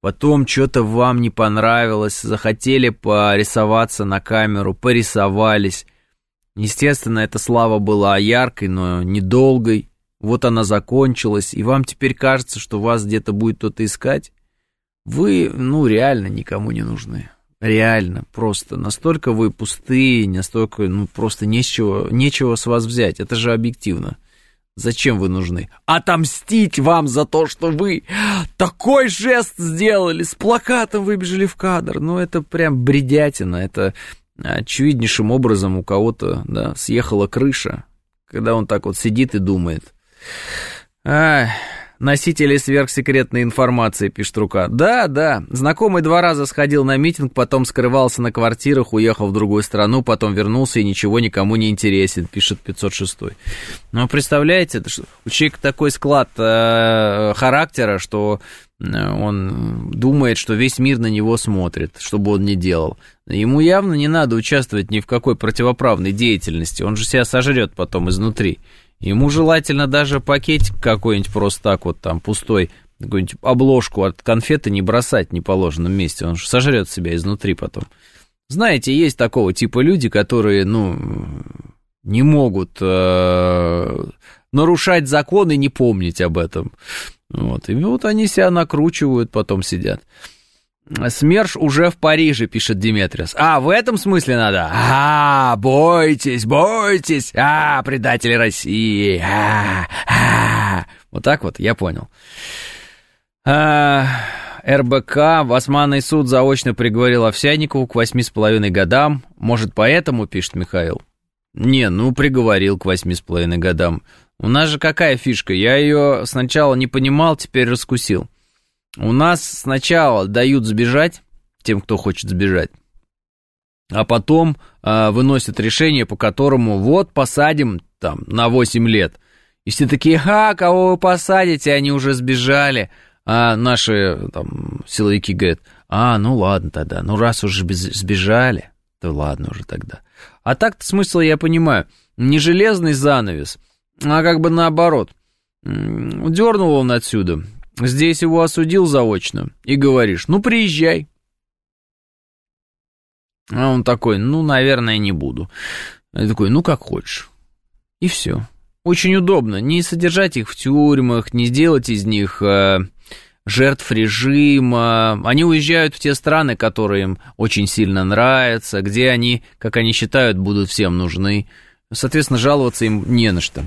потом что-то вам не понравилось, захотели порисоваться на камеру, порисовались. Естественно, эта слава была яркой, но недолгой. Вот она закончилась, и вам теперь кажется, что вас где-то будет кто-то искать? Вы, ну, реально никому не нужны. Реально, просто настолько вы пустые, настолько, ну, просто нечего, нечего с вас взять. Это же объективно. Зачем вы нужны? Отомстить вам за то, что вы такой жест сделали, с плакатом выбежали в кадр. Ну, это прям бредятина, это очевиднейшим образом у кого-то, да, съехала крыша, когда он так вот сидит и думает. А, носители сверхсекретной информации, пишет рука. Да, да, знакомый два раза сходил на митинг, потом скрывался на квартирах, уехал в другую страну, потом вернулся и ничего никому не интересен, пишет 506. Ну, представляете, это что, у человека такой склад э, характера, что э, он думает, что весь мир на него смотрит, что бы он ни делал. Ему явно не надо участвовать ни в какой противоправной деятельности, он же себя сожрет потом изнутри. Ему желательно даже пакетик какой-нибудь просто так вот там пустой, какую-нибудь обложку от конфеты не бросать в неположенном месте. Он же сожрет себя изнутри потом. Знаете, есть такого типа люди, которые, ну, не могут э, нарушать закон и не помнить об этом. Вот. И вот они себя накручивают, потом сидят. СМЕРШ уже в Париже, пишет Диметриас. А, в этом смысле надо? А, бойтесь, бойтесь. А, предатели России. А, а. Вот так вот, я понял. А, РБК, Османный суд заочно приговорил Овсянникову к восьми с половиной годам. Может, поэтому, пишет Михаил? Не, ну, приговорил к восьми с половиной годам. У нас же какая фишка? Я ее сначала не понимал, теперь раскусил. У нас сначала дают сбежать тем, кто хочет сбежать, а потом э, выносят решение, по которому вот посадим там на 8 лет. И все такие, ха, кого вы посадите, они уже сбежали. А наши там силовики говорят, а, ну ладно тогда, ну раз уже сбежали, то ладно уже тогда. А так-то смысл я понимаю, не железный занавес, а как бы наоборот. Дернул он отсюда, Здесь его осудил заочно. И говоришь, ну, приезжай. А он такой, ну, наверное, не буду. Я такой, ну, как хочешь. И все. Очень удобно. Не содержать их в тюрьмах, не сделать из них э, жертв режима. Они уезжают в те страны, которые им очень сильно нравятся, где они, как они считают, будут всем нужны. Соответственно, жаловаться им не на что.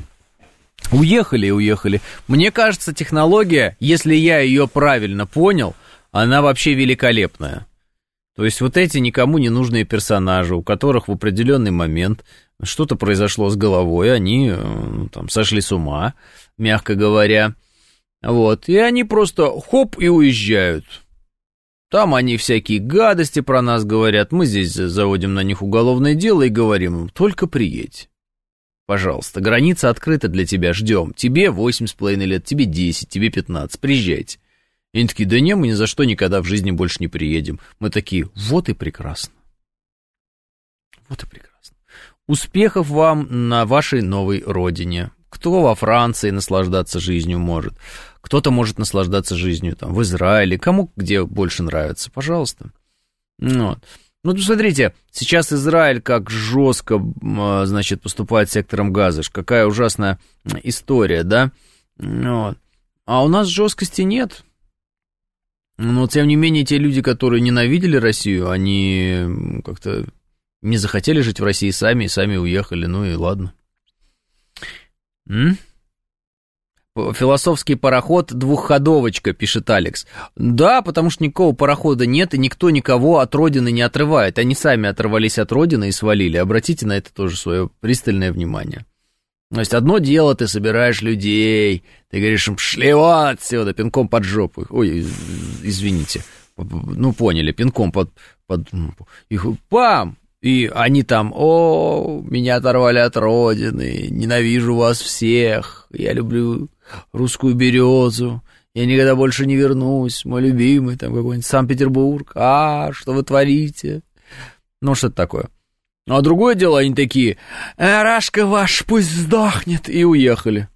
Уехали и уехали. Мне кажется, технология, если я ее правильно понял, она вообще великолепная. То есть вот эти никому не нужные персонажи, у которых в определенный момент что-то произошло с головой, они э, там сошли с ума, мягко говоря. Вот, и они просто хоп и уезжают. Там они всякие гадости про нас говорят, мы здесь заводим на них уголовное дело и говорим им, только приедь. Пожалуйста, граница открыта для тебя, ждем. Тебе восемь с половиной лет, тебе десять, тебе пятнадцать, приезжайте. И они такие, да не, мы ни за что никогда в жизни больше не приедем. Мы такие, вот и прекрасно. Вот и прекрасно. Успехов вам на вашей новой родине. Кто во Франции наслаждаться жизнью может? Кто-то может наслаждаться жизнью там в Израиле. Кому где больше нравится? Пожалуйста. Вот. Ну, посмотрите, сейчас Израиль как жестко, а, значит, поступает сектором газа. Какая ужасная история, да? Вот. А у нас жесткости нет. Но, тем не менее, те люди, которые ненавидели Россию, они как-то не захотели жить в России сами, и сами уехали, ну и ладно. М? Философский пароход двухходовочка, пишет Алекс. Да, потому что никакого парохода нет, и никто никого от родины не отрывает. Они сами оторвались от родины и свалили. Обратите на это тоже свое пристальное внимание. То есть одно дело, ты собираешь людей, ты говоришь им, шли вон отсюда, пинком под жопу. Ой, извините. Ну, поняли, пинком под... под их, пам! И они там, о, меня оторвали от родины, ненавижу вас всех, я люблю русскую березу, я никогда больше не вернусь, мой любимый, там какой-нибудь Санкт-Петербург, а, что вы творите? Ну, что-то такое. Ну, а другое дело, они такие, «Э, Рашка ваш пусть сдохнет, и уехали.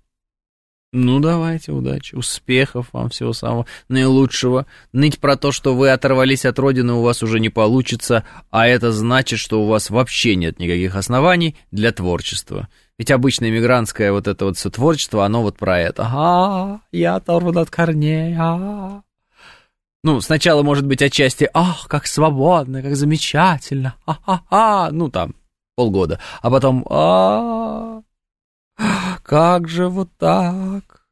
Ну, давайте, удачи, успехов вам, всего самого наилучшего. Ныть про то, что вы оторвались от родины, у вас уже не получится, а это значит, что у вас вообще нет никаких оснований для творчества. Ведь обычное мигрантское вот это вот все творчество, оно вот про это. А, я оторван от корней, а. Ну, сначала, может быть, отчасти, ах, как свободно, как замечательно, а-ха-ха, ну, там, полгода, а потом, а, как же вот так?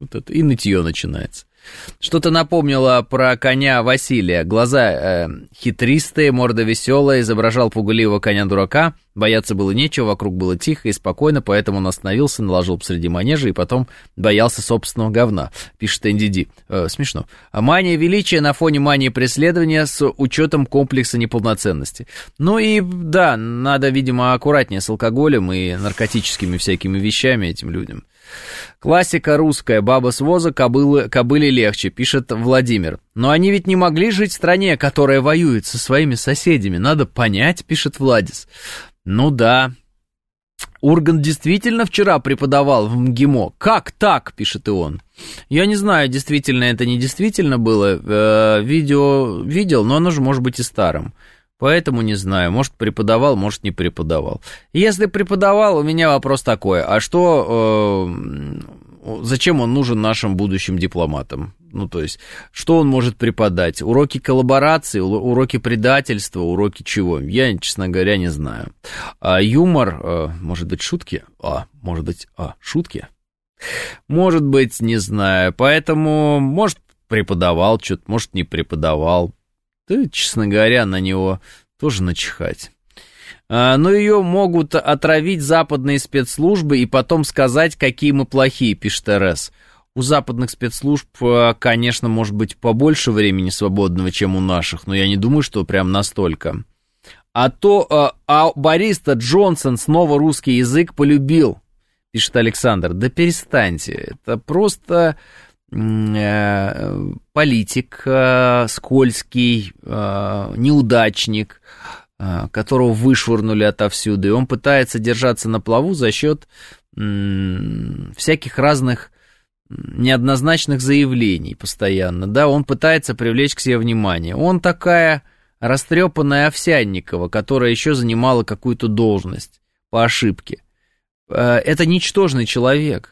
Вот это и нытье начинается. Что-то напомнило про коня Василия. Глаза э, хитристые, морда веселая, изображал пугливого коня-дурака. Бояться было нечего, вокруг было тихо и спокойно, поэтому он остановился, наложил посреди манежа и потом боялся собственного говна, пишет НДД. Э, смешно. Мания величия на фоне мании преследования с учетом комплекса неполноценности. Ну и да, надо, видимо, аккуратнее с алкоголем и наркотическими всякими вещами этим людям. Классика русская, баба с воза, кобылы, кобыле легче, пишет Владимир. Но они ведь не могли жить в стране, которая воюет со своими соседями. Надо понять, пишет Владис. Ну да. Ургант действительно вчера преподавал в МГИМО. Как так, пишет и он. Я не знаю, действительно это не действительно было. Э, видео видел, но оно же может быть и старым. Поэтому не знаю, может преподавал, может не преподавал. Если преподавал, у меня вопрос такой, а что, э, зачем он нужен нашим будущим дипломатам? Ну, то есть, что он может преподать? Уроки коллаборации, уроки предательства, уроки чего? Я, честно говоря, не знаю. А юмор, э, может быть, шутки? А, может быть, а, шутки? Может быть, не знаю. Поэтому, может, преподавал что-то, может, не преподавал. Да, честно говоря, на него тоже начихать. А, но ее могут отравить западные спецслужбы и потом сказать, какие мы плохие, пишет РС. У западных спецслужб, а, конечно, может быть побольше времени свободного, чем у наших, но я не думаю, что прям настолько. А то а, а Борис-то Джонсон снова русский язык полюбил, пишет Александр. Да перестаньте, это просто Э, политик э, скользкий, э, неудачник, которого вышвырнули отовсюду, и он пытается держаться на плаву за счет всяких разных неоднозначных заявлений постоянно, да, он пытается привлечь к себе внимание. Он такая растрепанная Овсянникова, которая еще занимала какую-то должность по ошибке. Это ничтожный человек, Э,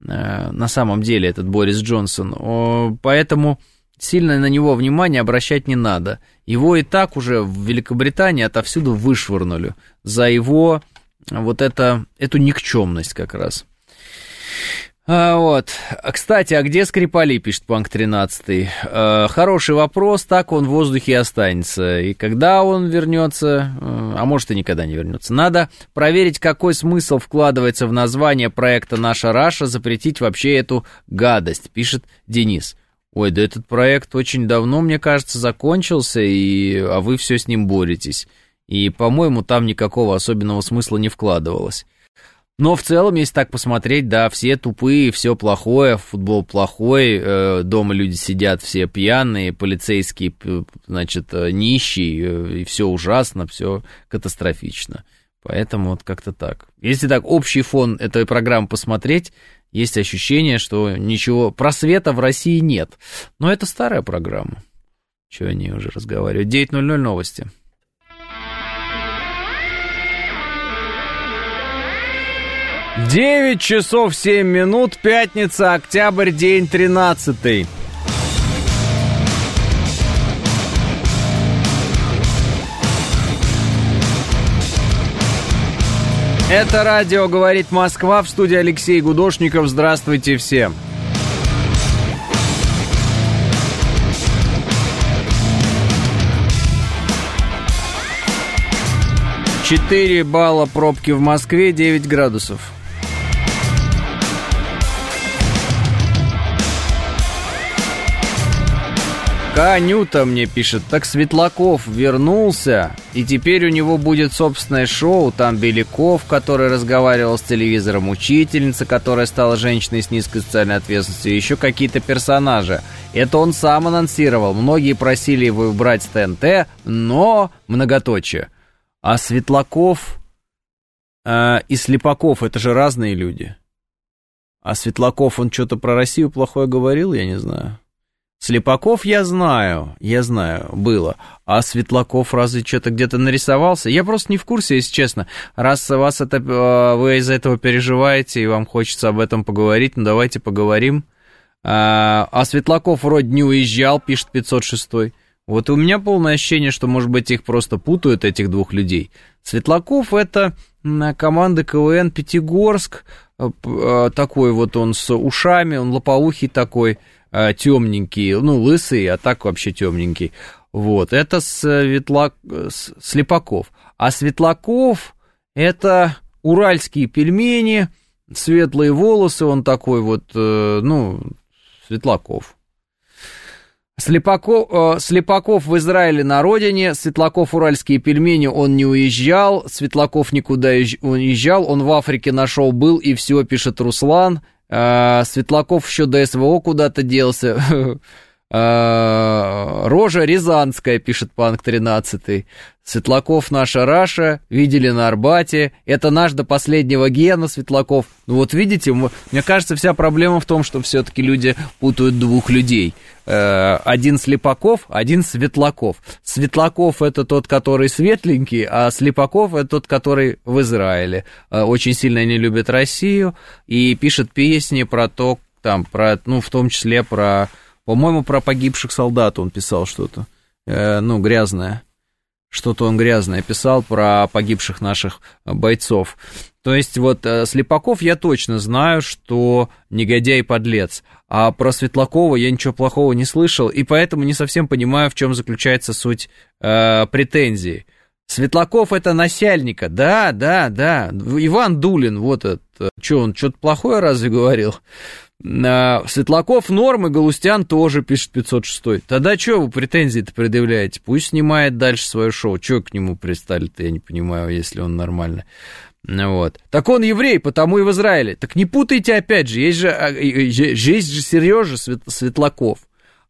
на самом деле этот Борис Джонсон. Поэтому сильно на него внимание обращать не надо. Его и так уже в Великобритании отовсюду вышвырнули за его вот это, эту никчемность как раз. А, вот. Кстати, а где Скрипали, пишет Панк 13. А, хороший вопрос, так он в воздухе и останется. И когда он вернется, а может и никогда не вернется. Надо проверить, какой смысл вкладывается в название проекта «Наша Раша», запретить вообще эту гадость, пишет Денис. Ой, да этот проект очень давно, мне кажется, закончился, и... а вы все с ним боретесь. И, по-моему, там никакого особенного смысла не вкладывалось. Но в целом, если так посмотреть, да, все тупые, все плохое, футбол плохой, э, дома люди сидят все пьяные, полицейские, значит, э, нищие, э, и все ужасно, все катастрофично. Поэтому вот как-то так. Если так общий фон этой программы посмотреть, есть ощущение, что ничего, просвета в России нет. Но это старая программа. Чего они уже разговаривают? 9.00 новости. 9 часов 7 минут, пятница, октябрь, день 13. Это радио «Говорит Москва» в студии Алексей Гудошников. Здравствуйте всем. 4 балла пробки в Москве, 9 градусов. Канюта мне пишет, так Светлаков вернулся, и теперь у него будет собственное шоу, там Беляков, который разговаривал с телевизором, учительница, которая стала женщиной с низкой социальной ответственностью, еще какие-то персонажи. Это он сам анонсировал, многие просили его убрать с ТНТ, но многоточие. А Светлаков э, и Слепаков, это же разные люди. А Светлаков, он что-то про Россию плохое говорил, я не знаю. Слепаков я знаю, я знаю, было. А Светлаков разве что-то где-то нарисовался? Я просто не в курсе, если честно. Раз вас это, э, вы из-за этого переживаете и вам хочется об этом поговорить, ну давайте поговорим. А, а Светлаков вроде не уезжал, пишет 506. Вот у меня полное ощущение, что, может быть, их просто путают, этих двух людей. Светлаков это команда КВН Пятигорск, э, э, такой вот он с ушами, он лопоухий такой, темненький, ну, лысый, а так вообще темненький. Вот, это Светлак... Слепаков. А Светлаков это уральские пельмени, светлые волосы, он такой вот, э, ну, Светлаков. Слепаков, э, Слепаков в Израиле на родине, Светлаков уральские пельмени, он не уезжал, Светлаков никуда уезжал, он в Африке на шоу был, и все, пишет Руслан. А, Светлаков еще до СВО куда-то делся. А, Рожа Рязанская, пишет Панк 13. Светлаков наша Раша, видели на Арбате. Это наш до последнего гена, Светлаков. Ну вот видите, мне кажется, вся проблема в том, что все-таки люди путают двух людей. Э, один Слепаков, один Светлаков. Светлаков это тот, который светленький, а Слепаков это тот, который в Израиле. Э, очень сильно не любит Россию и пишет песни про то, там, про, ну, в том числе про по-моему, про погибших солдат он писал что-то. Э, ну, грязное. Что-то он грязное писал про погибших наших бойцов. То есть вот э, Слепаков я точно знаю, что негодяй и подлец. А про Светлакова я ничего плохого не слышал, и поэтому не совсем понимаю, в чем заключается суть э, претензий. Светлаков это насяльника, да, да, да. Иван Дулин, вот это. Что, он что-то плохое разве говорил? А, Светлаков норм и Галустян тоже пишет 506. Тогда что вы претензии-то предъявляете? Пусть снимает дальше свое шоу. Что к нему пристали-то, я не понимаю, если он нормально. Вот. Так он еврей, потому и в Израиле. Так не путайте опять же, есть же, а, есть же Сережа Светлаков.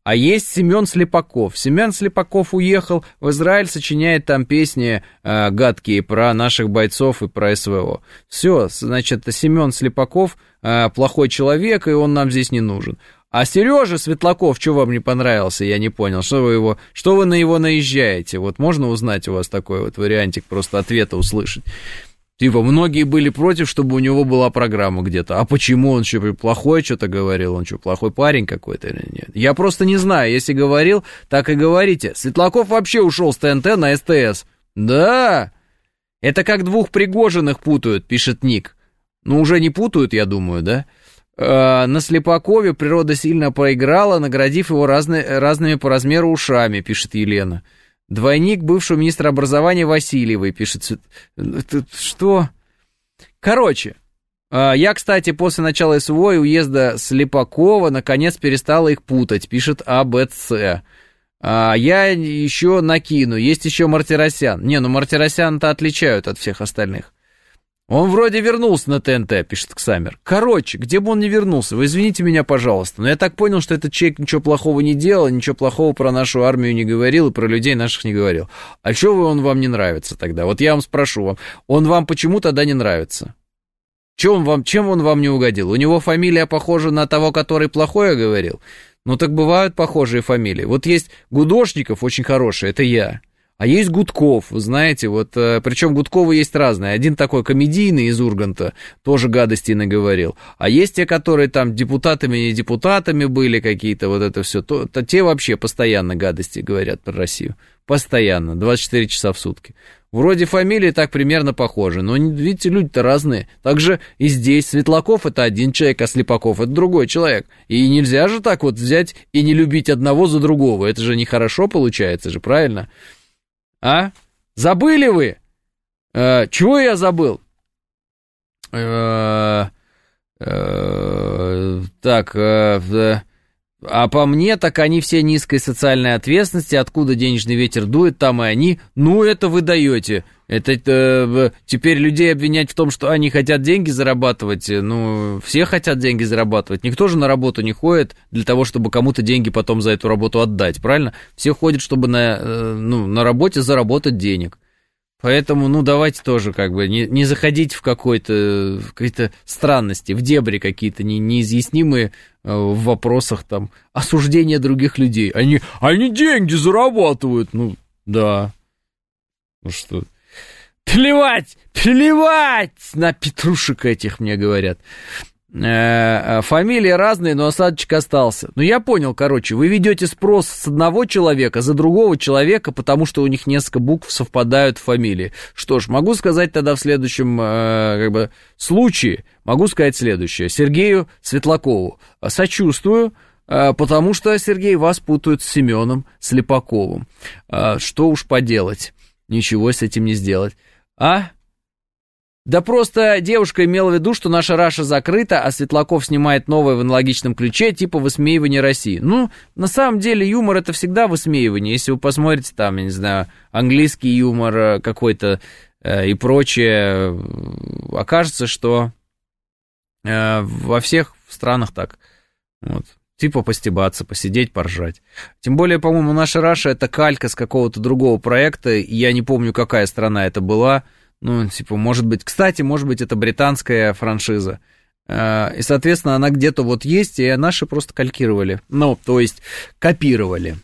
А есть Семен Слепаков. Семен Слепаков уехал в Израиль, сочиняет там песни э, гадкие про наших бойцов и про СВО. Все, значит, Семен Слепаков э, плохой человек, и он нам здесь не нужен. А Сережа Светлаков, что вам не понравился, я не понял, что вы его, что вы на него наезжаете? Вот можно узнать у вас такой вот вариантик, просто ответа услышать. Типа, многие были против, чтобы у него была программа где-то. А почему он что, плохой что-то говорил? Он что, плохой парень какой-то или нет? Я просто не знаю. Если говорил, так и говорите. Светлаков вообще ушел с ТНТ на СТС. Да, это как двух Пригожиных путают, пишет Ник. Ну, уже не путают, я думаю, да? Э, на Слепакове природа сильно проиграла, наградив его разные, разными по размеру ушами, пишет Елена. Двойник бывшего министра образования Васильевой, пишет... Что? Короче, а, я, кстати, после начала СВО и уезда Слепакова наконец перестала их путать, пишет АБЦ. А, я еще накину, есть еще Мартиросян. Не, ну Мартиросян-то отличают от всех остальных. Он вроде вернулся на ТНТ, пишет Ксамер. Короче, где бы он не вернулся, вы извините меня, пожалуйста, но я так понял, что этот человек ничего плохого не делал, ничего плохого про нашу армию не говорил и про людей наших не говорил. А что он вам не нравится тогда? Вот я вам спрошу вам, он вам почему тогда не нравится? Чем он вам, чем он вам не угодил? У него фамилия похожа на того, который плохое говорил? Ну так бывают похожие фамилии. Вот есть Гудошников, очень хороший, это я. А есть Гудков, знаете, вот, э, причем Гудковы есть разные. Один такой комедийный из Урганта, тоже гадости наговорил. А есть те, которые там депутатами и депутатами были какие-то, вот это все, то, то те вообще постоянно гадости говорят про Россию. Постоянно, 24 часа в сутки. Вроде фамилии так примерно похожи, но, видите, люди-то разные. Также и здесь Светлаков это один человек, а Слепаков это другой человек. И нельзя же так вот взять и не любить одного за другого. Это же нехорошо получается же, правильно? А? Забыли вы? Э, чего я забыл? Э, э, так, э, а по мне, так они все низкой социальной ответственности, откуда денежный ветер дует, там и они. Ну, это вы даете. Это э, теперь людей обвинять в том, что они хотят деньги зарабатывать. Э, ну, все хотят деньги зарабатывать. Никто же на работу не ходит для того, чтобы кому-то деньги потом за эту работу отдать, правильно? Все ходят, чтобы на, э, ну, на работе заработать денег. Поэтому, ну, давайте тоже как бы не, не заходить в какой-то какие-то странности, в дебри какие-то не, неизъяснимые э, в вопросах там осуждения других людей. Они, они деньги зарабатывают. Ну, да. Ну что, Плевать, плевать на петрушек этих, мне говорят. Э, э, фамилии разные, но осадочек остался. Ну, я понял, короче, вы ведете спрос с одного человека за другого человека, потому что у них несколько букв совпадают в фамилии. Что ж, могу сказать тогда в следующем э, как бы, случае, могу сказать следующее. Сергею Светлакову сочувствую, потому что, Сергей, вас путают с Семеном Слепаковым. Что уж поделать, ничего с этим не сделать. А? Да просто девушка имела в виду, что наша Раша закрыта, а Светлаков снимает новое в аналогичном ключе, типа высмеивания России. Ну, на самом деле юмор это всегда высмеивание. Если вы посмотрите там, я не знаю, английский юмор э, какой-то э, и прочее, окажется, что э, во всех странах так. Вот. Типа постебаться, посидеть, поржать. Тем более, по-моему, наша Раша это калька с какого-то другого проекта. Я не помню, какая страна это была. Ну, типа, может быть... Кстати, может быть, это британская франшиза. А, и, соответственно, она где-то вот есть, и наши просто калькировали. Ну, то есть, копировали.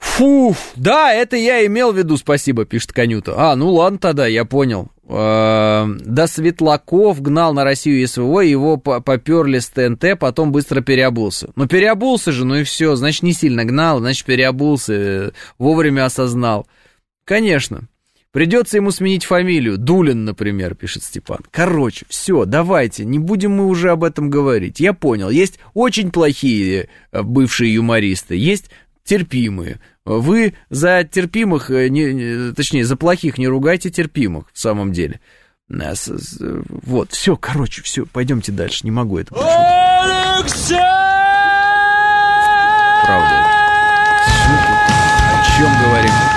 Фу, да, это я имел в виду, спасибо, пишет Конюта. А, ну ладно тогда, я понял. Э, до Светлаков гнал на Россию СВО, его поперли с ТНТ, потом быстро переобулся. Ну, переобулся же, ну и все, значит, не сильно гнал, значит, переобулся, вовремя осознал. Конечно. Придется ему сменить фамилию. Дулин, например, пишет Степан. Короче, все, давайте, не будем мы уже об этом говорить. Я понял, есть очень плохие э, бывшие юмористы, есть терпимые. Вы за терпимых, э, не, не, точнее, за плохих не ругайте терпимых, в самом деле. Вот, все, короче, все, пойдемте дальше, не могу это больше. Правда. О чем говорим?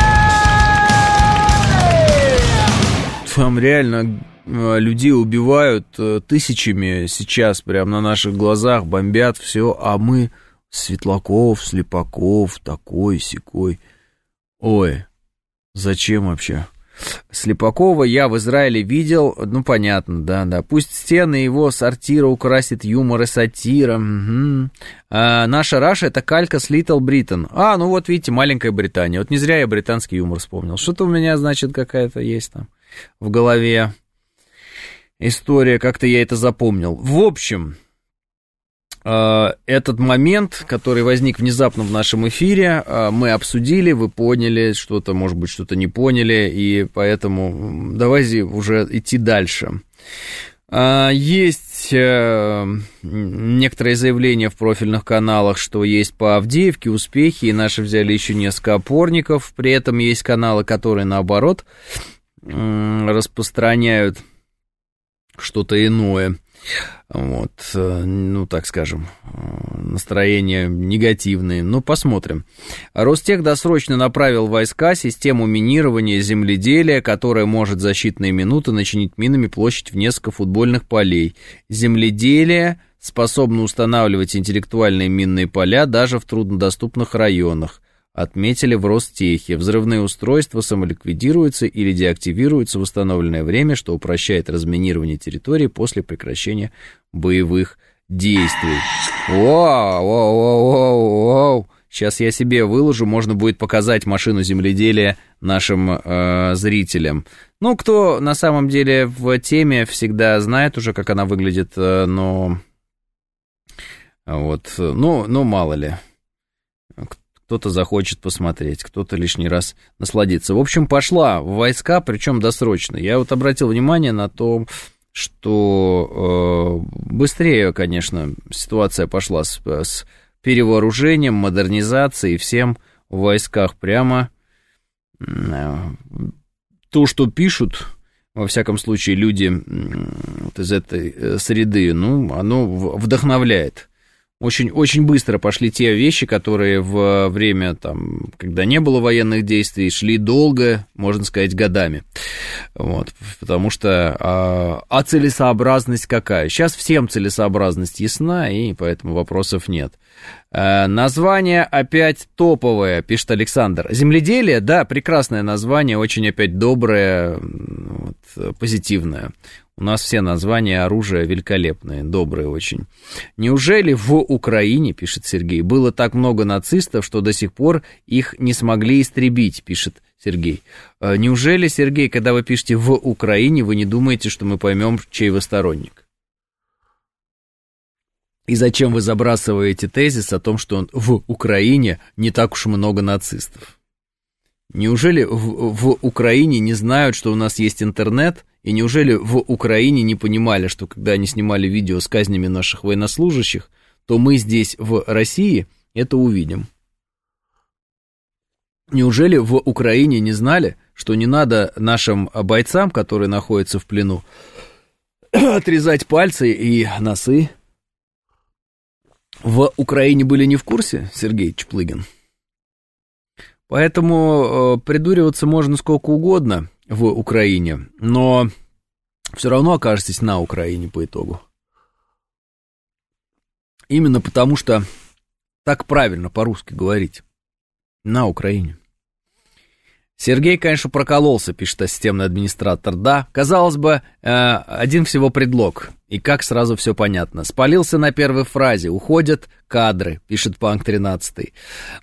Там реально э, людей убивают э, тысячами сейчас, прямо на наших глазах, бомбят все, а мы Светлаков, Слепаков, такой, секой. Ой, зачем вообще? Слепакова я в Израиле видел, ну понятно, да, да. Пусть стены его сортира украсит юмор и сатира. Угу. А, наша Раша это калька с Little Britain. А, ну вот видите, маленькая Британия. Вот не зря я британский юмор вспомнил. Что-то у меня, значит, какая-то есть там в голове история, как-то я это запомнил. В общем, а, этот момент, который возник внезапно в нашем эфире, а, мы обсудили, вы поняли, что-то, может быть, что-то не поняли, и поэтому давайте уже идти дальше. А, есть э, некоторые заявления в профильных каналах, что есть по Авдеевке успехи, и наши взяли еще несколько опорников, при этом есть каналы, которые, наоборот, распространяют что-то иное вот, э, ну, так скажем, э, настроения негативные, но посмотрим. Ростех досрочно направил войска систему минирования земледелия, которая может за считанные минуты начинить минами площадь в несколько футбольных полей. Земледелие способно устанавливать интеллектуальные минные поля даже в труднодоступных районах отметили в Ростехе. Взрывные устройства самоликвидируются или деактивируются в установленное время, что упрощает разминирование территории после прекращения боевых действий. Вау, вау, вау, вау, вау. Сейчас я себе выложу, можно будет показать машину земледелия нашим э, зрителям. Ну, кто на самом деле в теме всегда знает уже, как она выглядит, э, но вот, ну, ну мало ли кто-то захочет посмотреть, кто-то лишний раз насладиться. В общем, пошла в войска, причем досрочно. Я вот обратил внимание на то, что э, быстрее, конечно, ситуация пошла с, с перевооружением, модернизацией, всем в войсках прямо. Э, то, что пишут, во всяком случае, люди вот из этой э, среды, ну, оно вдохновляет очень, очень быстро пошли те вещи, которые в время, там, когда не было военных действий, шли долго, можно сказать, годами. Вот, потому что а, а целесообразность какая? Сейчас всем целесообразность ясна, и поэтому вопросов нет. А, название опять топовое, пишет Александр. Земледелие, да, прекрасное название, очень опять доброе, вот, позитивное. У нас все названия оружия великолепные, добрые очень. Неужели в Украине, пишет Сергей, было так много нацистов, что до сих пор их не смогли истребить, пишет Сергей. «А неужели, Сергей, когда вы пишете в Украине, вы не думаете, что мы поймем, чей вы сторонник? И зачем вы забрасываете тезис о том, что в Украине не так уж много нацистов? Неужели в, в Украине не знают, что у нас есть интернет – и неужели в Украине не понимали, что когда они снимали видео с казнями наших военнослужащих, то мы здесь, в России, это увидим? Неужели в Украине не знали, что не надо нашим бойцам, которые находятся в плену, отрезать пальцы и носы? В Украине были не в курсе, Сергей Чплыгин? Поэтому э, придуриваться можно сколько угодно в Украине, но все равно окажетесь на Украине по итогу. Именно потому, что так правильно по-русски говорить на Украине. Сергей, конечно, прокололся, пишет системный администратор. Да, казалось бы, э, один всего предлог. И как сразу все понятно. Спалился на первой фразе. Уходят кадры, пишет Панк 13.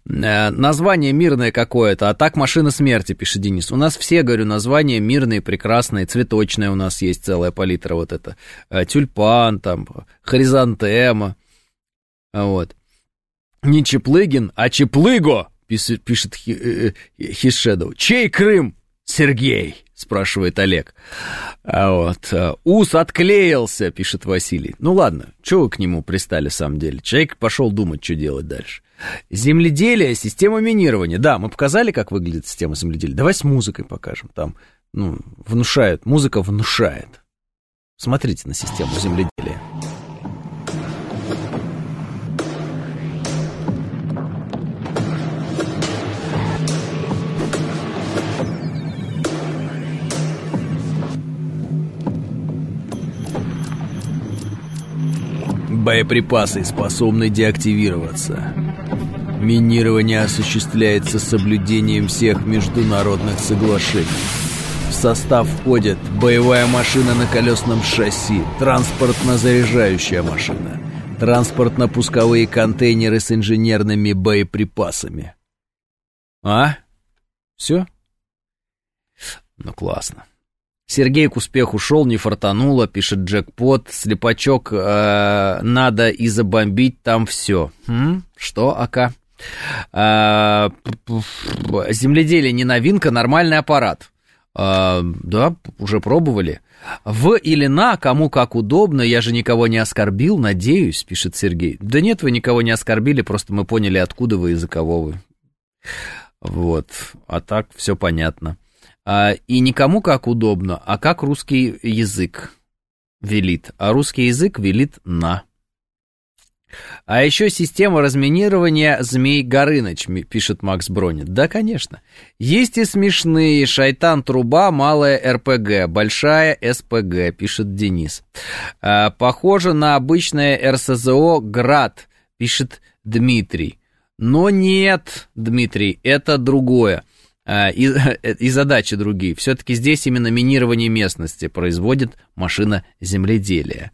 Э, название мирное какое-то, а так машина смерти, пишет Денис. У нас все, говорю, названия мирные, прекрасные, цветочные у нас есть целая палитра вот это. Э, тюльпан, там, хризантема. Вот. Не Чеплыгин, а Чеплыго, пишет Хишедов. Чей Крым? Сергей, спрашивает Олег. А вот, э, ус отклеился, пишет Василий. Ну ладно, что вы к нему пристали, в самом деле? Человек пошел думать, что делать дальше. Земледелие, система минирования. Да, мы показали, как выглядит система земледелия. Давай с музыкой покажем. Там, ну, внушает, музыка внушает. Смотрите на систему земледелия. Боеприпасы способны деактивироваться. Минирование осуществляется с соблюдением всех международных соглашений. В состав входят боевая машина на колесном шасси, транспортно-заряжающая машина, транспортно-пусковые контейнеры с инженерными боеприпасами. А? Все? Ну, классно. Сергей к успеху шел, не фартануло, пишет джекпот, слепачок, э, надо и забомбить там все. М? Что, ака? Э, земледелие не новинка, нормальный аппарат. Э, да, уже пробовали. В или на, кому как удобно, я же никого не оскорбил, надеюсь, пишет Сергей. Да нет, вы никого не оскорбили, просто мы поняли, откуда вы и за кого вы. Вот, а так все понятно. А, и никому как удобно, а как русский язык велит. А русский язык велит на. А еще система разминирования Змей Горыныч, пишет Макс Бронин. Да, конечно. Есть и смешные. Шайтан-труба, малая РПГ, большая СПГ, пишет Денис. А, похоже на обычное РСЗО «Град», пишет Дмитрий. Но нет, Дмитрий, это другое. А, и, и задачи другие. Все-таки здесь именно минирование местности производит машина земледелия.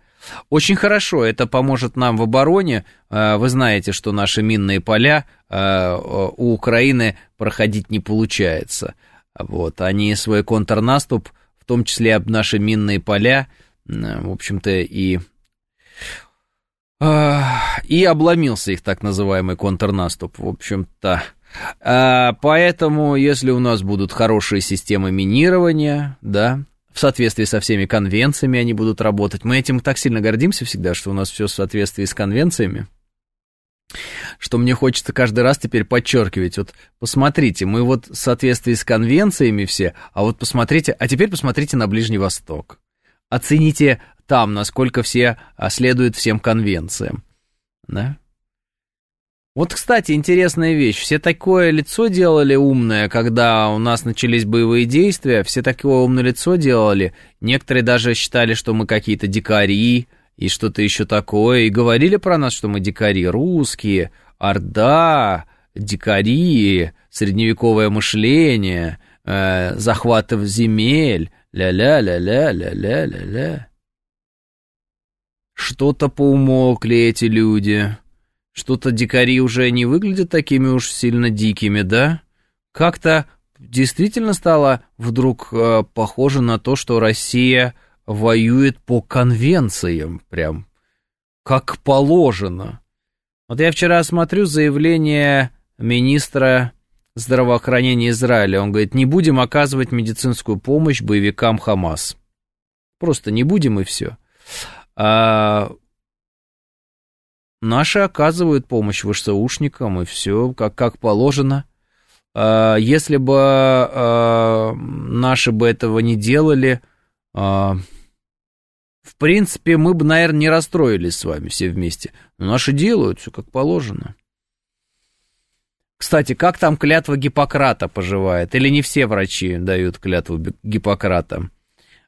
Очень хорошо, это поможет нам в обороне. А, вы знаете, что наши минные поля у Украины проходить не получается. Вот, они свой контрнаступ, в том числе об наши минные поля, в общем-то, и и обломился их так называемый контрнаступ. В общем-то, поэтому, если у нас будут хорошие системы минирования, да, в соответствии со всеми конвенциями они будут работать. Мы этим так сильно гордимся всегда, что у нас все в соответствии с конвенциями, что мне хочется каждый раз теперь подчеркивать. Вот посмотрите, мы вот в соответствии с конвенциями все, а вот посмотрите, а теперь посмотрите на Ближний Восток. Оцените там, насколько все а, следуют всем конвенциям. Да? Вот, кстати, интересная вещь. Все такое лицо делали умное, когда у нас начались боевые действия. Все такое умное лицо делали. Некоторые даже считали, что мы какие-то дикари и что-то еще такое. И говорили про нас, что мы дикари. Русские, орда, дикари, средневековое мышление, э, захватов земель. Ля-ля-ля-ля-ля-ля-ля-ля. Что-то поумолкли эти люди. Что-то дикари уже не выглядят такими уж сильно дикими, да? Как-то действительно стало вдруг э, похоже на то, что Россия воюет по конвенциям, прям как положено. Вот я вчера смотрю заявление министра здравоохранения Израиля. Он говорит, не будем оказывать медицинскую помощь боевикам Хамас. Просто не будем и все. А Наши оказывают помощь ВШСУшникам, и все как, как положено. А, если бы а, наши бы этого не делали, а, в принципе, мы бы, наверное, не расстроились с вами все вместе. Но наши делают все как положено. Кстати, как там клятва Гиппократа поживает? Или не все врачи дают клятву Гиппократа?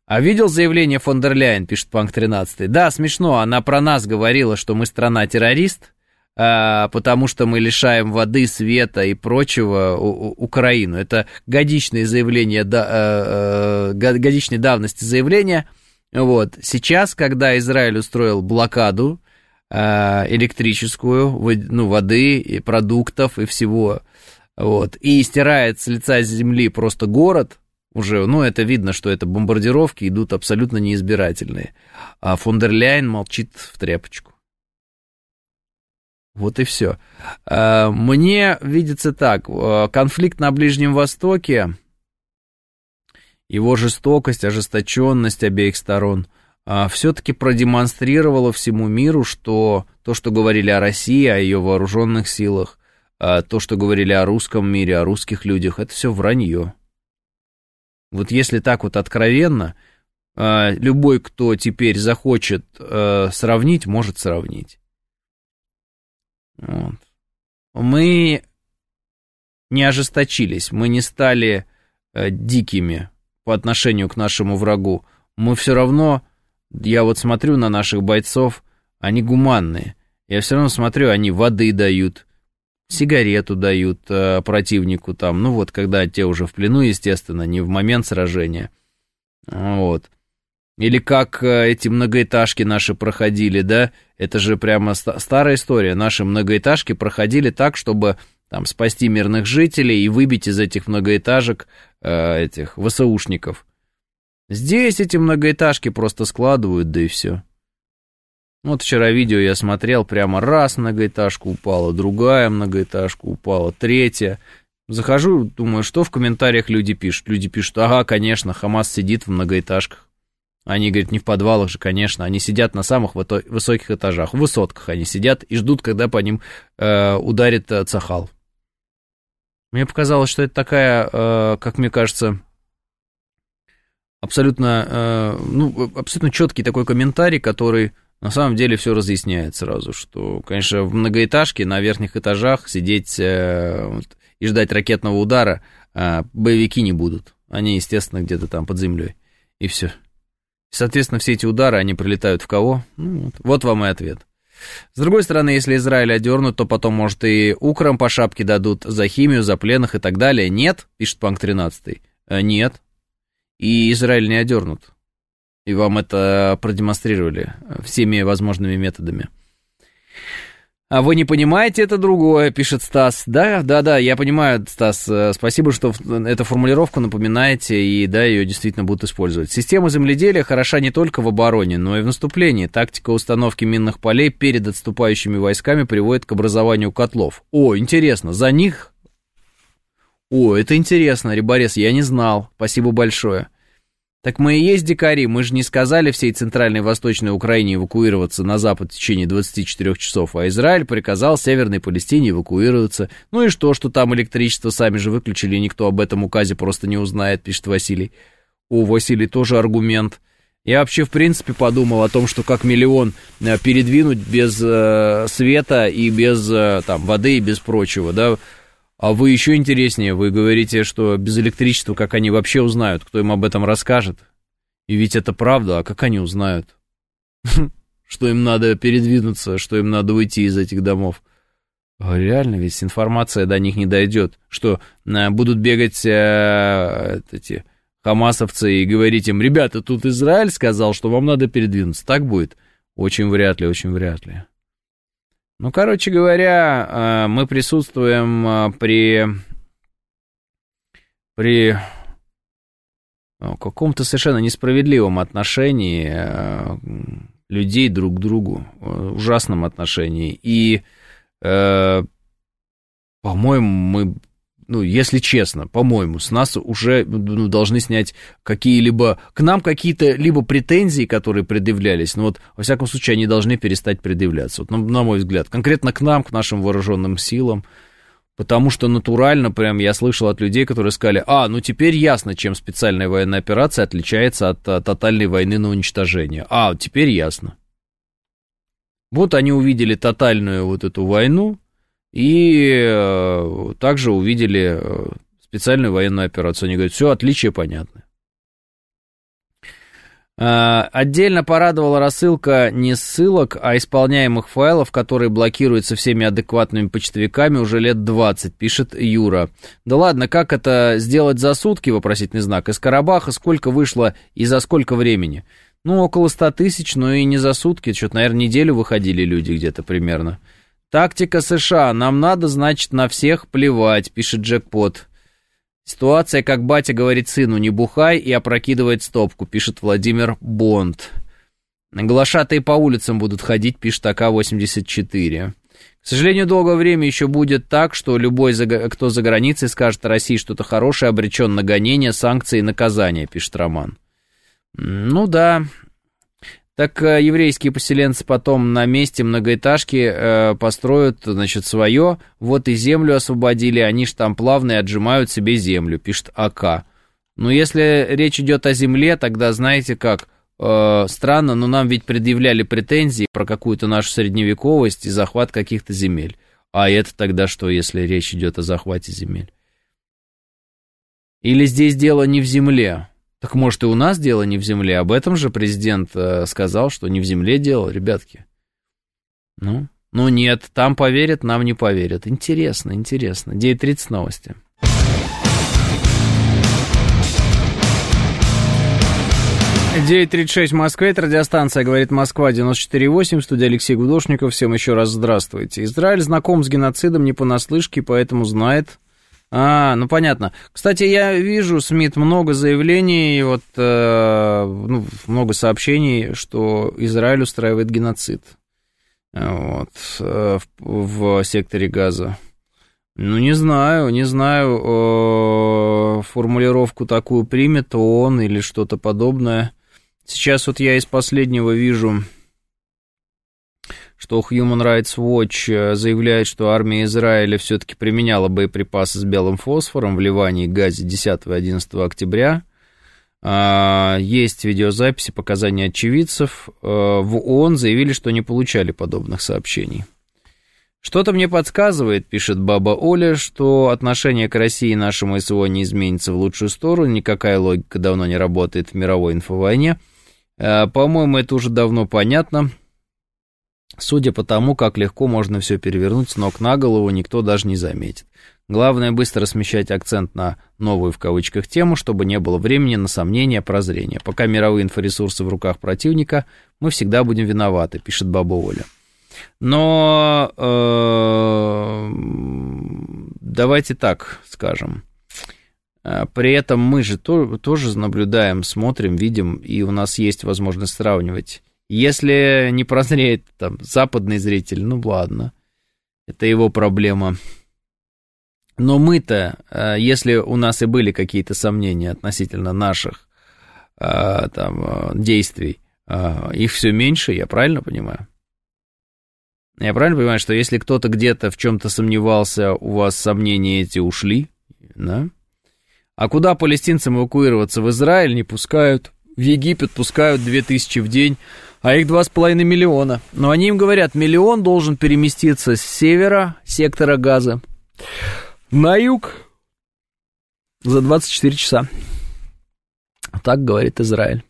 А видел заявление фон дер Ляйен, пишет Панк 13. Да, смешно, она про нас говорила, что мы страна-террорист, а, потому что мы лишаем воды, света и прочего Украину. Это годичное заявление, да, годичной давности заявления. Вот. Сейчас, когда Израиль устроил блокаду электрическую, ну, воды, и продуктов и всего, вот, и стирает с лица земли просто город, уже, ну, это видно, что это бомбардировки идут абсолютно неизбирательные. А фон дер Ляйен молчит в тряпочку. Вот и все. А, мне видится так, а, конфликт на Ближнем Востоке, его жестокость, ожесточенность обеих сторон а, все-таки продемонстрировала всему миру, что то, что говорили о России, о ее вооруженных силах, то, что говорили о русском мире, о русских людях, это все вранье. Вот если так вот откровенно, а, любой, кто теперь захочет а, сравнить, может сравнить. Вот. Мы не ожесточились, мы не стали а, дикими по отношению к нашему врагу. Мы все равно, я вот смотрю на наших бойцов, они гуманные. Я все равно смотрю, они воды дают, сигарету дают э, противнику там, ну вот, когда те уже в плену, естественно, не в момент сражения. Вот. Или как э, эти многоэтажки наши проходили, да, это же прямо ст- старая история. Наши многоэтажки проходили так, чтобы там спасти мирных жителей и выбить из этих многоэтажек э, этих ВСУшников. Здесь эти многоэтажки просто складывают, да и все. Вот вчера видео я смотрел, прямо раз многоэтажка упала, другая многоэтажка упала, третья. Захожу, думаю, что в комментариях люди пишут. Люди пишут, ага, конечно, Хамас сидит в многоэтажках. Они говорят, не в подвалах же, конечно, они сидят на самых высоких этажах, в высотках они сидят и ждут, когда по ним э, ударит э, Цахал. Мне показалось, что это такая, э, как мне кажется, абсолютно, э, ну, абсолютно четкий такой комментарий, который на самом деле все разъясняет сразу, что, конечно, в многоэтажке на верхних этажах сидеть э, вот, и ждать ракетного удара э, боевики не будут. Они, естественно, где-то там под землей. И все. Соответственно, все эти удары, они прилетают в кого? Ну, вот, вот вам и ответ. С другой стороны, если Израиль одернут, то потом, может, и Украм по шапке дадут за химию, за пленных и так далее. Нет, пишет Панк 13. Э, нет. И Израиль не одернут и вам это продемонстрировали всеми возможными методами. А вы не понимаете, это другое, пишет Стас. Да, да, да, я понимаю, Стас. Э, спасибо, что эту формулировку напоминаете, и да, ее действительно будут использовать. Система земледелия хороша не только в обороне, но и в наступлении. Тактика установки минных полей перед отступающими войсками приводит к образованию котлов. О, интересно, за них... О, это интересно, Риборез, я не знал. Спасибо большое. Так мы и есть дикари, мы же не сказали всей Центральной и Восточной Украине эвакуироваться на запад в течение 24 часов, а Израиль приказал Северной Палестине эвакуироваться. Ну и что, что там электричество сами же выключили, никто об этом указе просто не узнает, пишет Василий. О, Василий, тоже аргумент. Я вообще, в принципе, подумал о том, что как миллион э, передвинуть без э, света и без э, там, воды и без прочего, да, а вы еще интереснее, вы говорите, что без электричества, как они вообще узнают, кто им об этом расскажет? И ведь это правда, а как они узнают? Что им надо передвинуться, что им надо уйти из этих домов? Реально, ведь информация до них не дойдет, что э, будут бегать э, эти хамасовцы и говорить им, ребята, тут Израиль сказал, что вам надо передвинуться. Так будет? Очень вряд ли, очень вряд ли. Ну, короче говоря, э, мы присутствуем э, при, при ну, каком-то совершенно несправедливом отношении э, людей друг к другу, ужасном отношении. И, по-моему, мы ну, если честно, по-моему, с нас уже ну, должны снять какие-либо, к нам какие-то либо претензии, которые предъявлялись, но вот, во всяком случае, они должны перестать предъявляться, вот, на, на мой взгляд, конкретно к нам, к нашим вооруженным силам, потому что натурально, прям, я слышал от людей, которые сказали, а, ну, теперь ясно, чем специальная военная операция отличается от, от тотальной войны на уничтожение, а, теперь ясно. Вот они увидели тотальную вот эту войну, и э, также увидели э, специальную военную операцию. Они говорят, все, отличия понятны. А, отдельно порадовала рассылка не ссылок, а исполняемых файлов, которые блокируются всеми адекватными почтовиками уже лет 20, пишет Юра. Да ладно, как это сделать за сутки, вопросительный знак, из Карабаха сколько вышло и за сколько времени? Ну, около 100 тысяч, но и не за сутки, что-то, наверное, неделю выходили люди где-то примерно. Тактика США, нам надо, значит, на всех плевать, пишет Джекпот. Ситуация, как батя говорит сыну, не бухай и опрокидывает стопку, пишет Владимир Бонд. Глашатые по улицам будут ходить, пишет АК-84. К сожалению, долгое время еще будет так, что любой, кто за границей скажет России что-то хорошее, обречен на гонения, санкции и наказания, пишет Роман. Ну да, так э, еврейские поселенцы потом на месте многоэтажки э, построят, значит, свое. Вот и землю освободили, они ж там плавно отжимают себе землю, пишет АК. Но если речь идет о земле, тогда знаете как, э, странно, но нам ведь предъявляли претензии про какую-то нашу средневековость и захват каких-то земель. А это тогда что, если речь идет о захвате земель? Или здесь дело не в земле? Так может и у нас дело не в земле. Об этом же президент э, сказал, что не в земле дело, ребятки. Ну, ну нет, там поверят, нам не поверят. Интересно, интересно. 9.30 новости. Девять тридцать шесть в Москве, это радиостанция «Говорит Москва» 94.8, студия Алексей Гудошников. Всем еще раз здравствуйте. Израиль знаком с геноцидом не понаслышке, поэтому знает, а, ну понятно. Кстати, я вижу, Смит, много заявлений, вот э, ну, много сообщений, что Израиль устраивает геноцид вот, э, в, в секторе Газа. Ну, не знаю, не знаю, э, формулировку такую примет он или что-то подобное. Сейчас вот я из последнего вижу что Human Rights Watch э, заявляет, что армия Израиля все-таки применяла боеприпасы с белым фосфором в Ливане и Газе 10 и 11 октября. А, есть видеозаписи, показания очевидцев. Э, в ООН заявили, что не получали подобных сообщений. Что-то мне подсказывает, пишет баба Оля, что отношение к России нашему СВО не изменится в лучшую сторону, никакая логика давно не работает в мировой инфовойне. Э, по-моему, это уже давно понятно. Судя по тому, как легко можно все перевернуть с ног на голову, никто даже не заметит. Главное быстро смещать акцент на новую в кавычках тему, чтобы не было времени на сомнения, прозрения. Пока мировые инфоресурсы в руках противника, мы всегда будем виноваты, пишет баба Оля. Но э, давайте так скажем. Э, при этом мы же то, тоже наблюдаем, смотрим, видим, и у нас есть возможность сравнивать если не прозреет там западный зритель, ну ладно, это его проблема. Но мы-то, э, если у нас и были какие-то сомнения относительно наших э, там, э, действий, их все меньше, я правильно понимаю? Я правильно понимаю, что если кто-то где-то в чем-то сомневался, у вас сомнения эти ушли, да? А куда палестинцам эвакуироваться? В Израиль не пускают, в Египет пускают 2000 в день а их 2,5 миллиона. Но они им говорят, миллион должен переместиться с севера сектора газа на юг за 24 часа. Так говорит Израиль.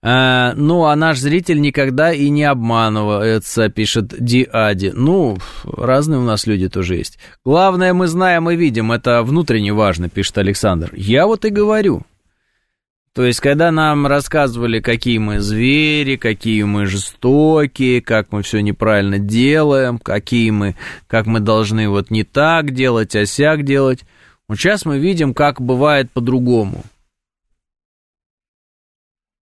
А, ну, а наш зритель никогда и не обманывается, пишет Диади. Ну, разные у нас люди тоже есть. Главное, мы знаем и видим, это внутренне важно, пишет Александр. Я вот и говорю, то есть, когда нам рассказывали, какие мы звери, какие мы жестокие, как мы все неправильно делаем, какие мы, как мы должны вот не так делать, а сяк делать, вот сейчас мы видим, как бывает по-другому.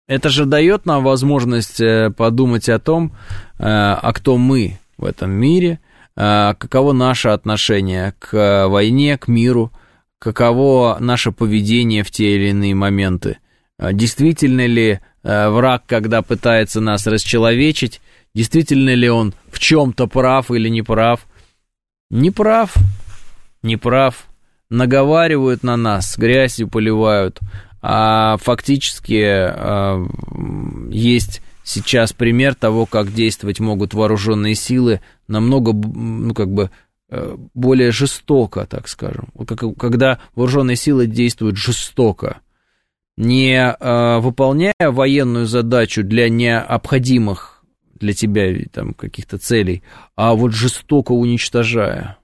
Это же дает нам возможность э, подумать о том, э, а кто мы в этом мире, э, каково наше отношение к войне, к миру, каково наше поведение в те или иные моменты – действительно ли э, враг, когда пытается нас расчеловечить, действительно ли он в чем-то прав или не прав. Не прав, не прав. Наговаривают на нас, грязью поливают, а фактически э, есть сейчас пример того, как действовать могут вооруженные силы намного, ну, как бы, э, более жестоко, так скажем. Когда вооруженные силы действуют жестоко, не э, выполняя военную задачу для необходимых для тебя там каких-то целей, а вот жестоко уничтожая.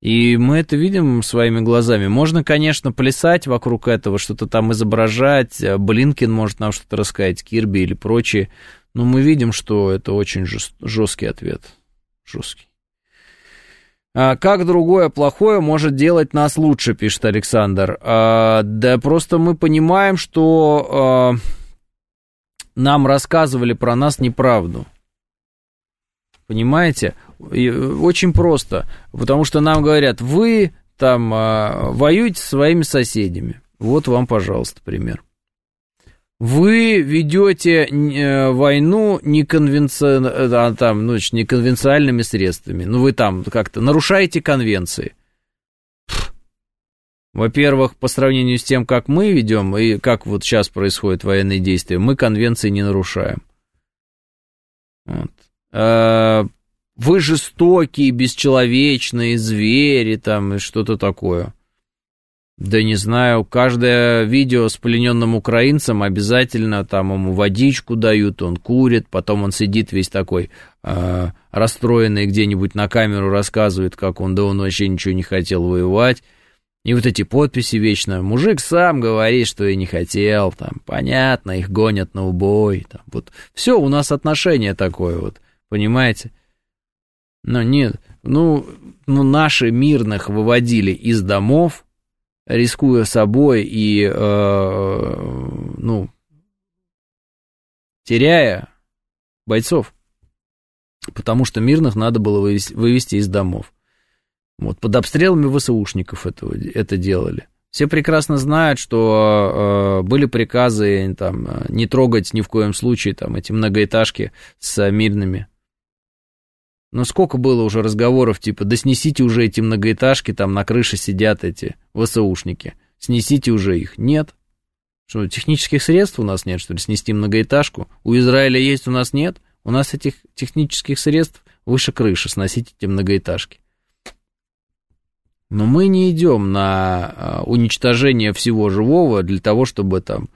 И мы это видим своими глазами. Можно, конечно, плясать вокруг этого, что-то там изображать. Блинкин может нам что-то рассказать, Кирби или прочие. Но мы видим, что это очень жесткий ответ. Жесткий. А как другое плохое может делать нас лучше, пишет Александр. А, да просто мы понимаем, что а, нам рассказывали про нас неправду. Понимаете? И очень просто. Потому что нам говорят, вы там воюете со своими соседями. Вот вам, пожалуйста, пример. Вы ведете э, войну неконвенци... а, там, ну, неконвенциальными средствами. Ну, вы там как-то нарушаете конвенции. Во-первых, по сравнению с тем, как мы ведем и как вот сейчас происходят военные действия, мы конвенции не нарушаем. Вот. А, вы жестокие, бесчеловечные звери там и что-то такое. Да не знаю, каждое видео с плененным украинцем обязательно там ему водичку дают, он курит, потом он сидит весь такой э, расстроенный где-нибудь на камеру рассказывает, как он, да он вообще ничего не хотел воевать. И вот эти подписи вечно. Мужик сам говорит, что и не хотел, там, понятно, их гонят на убой. Там, вот все, у нас отношение такое вот, понимаете? Но нет, ну, ну наши мирных выводили из домов, рискуя собой и, э, ну, теряя бойцов, потому что мирных надо было вывести, вывести из домов. Вот, под обстрелами ВСУшников это, это делали. Все прекрасно знают, что э, были приказы там, не трогать ни в коем случае там, эти многоэтажки с мирными но сколько было уже разговоров, типа, да снесите уже эти многоэтажки, там на крыше сидят эти ВСУшники. Снесите уже их. Нет. Что, технических средств у нас нет, что ли, снести многоэтажку? У Израиля есть, у нас нет? У нас этих технических средств выше крыши, сносить эти многоэтажки. Но мы не идем на а, уничтожение всего живого для того, чтобы там...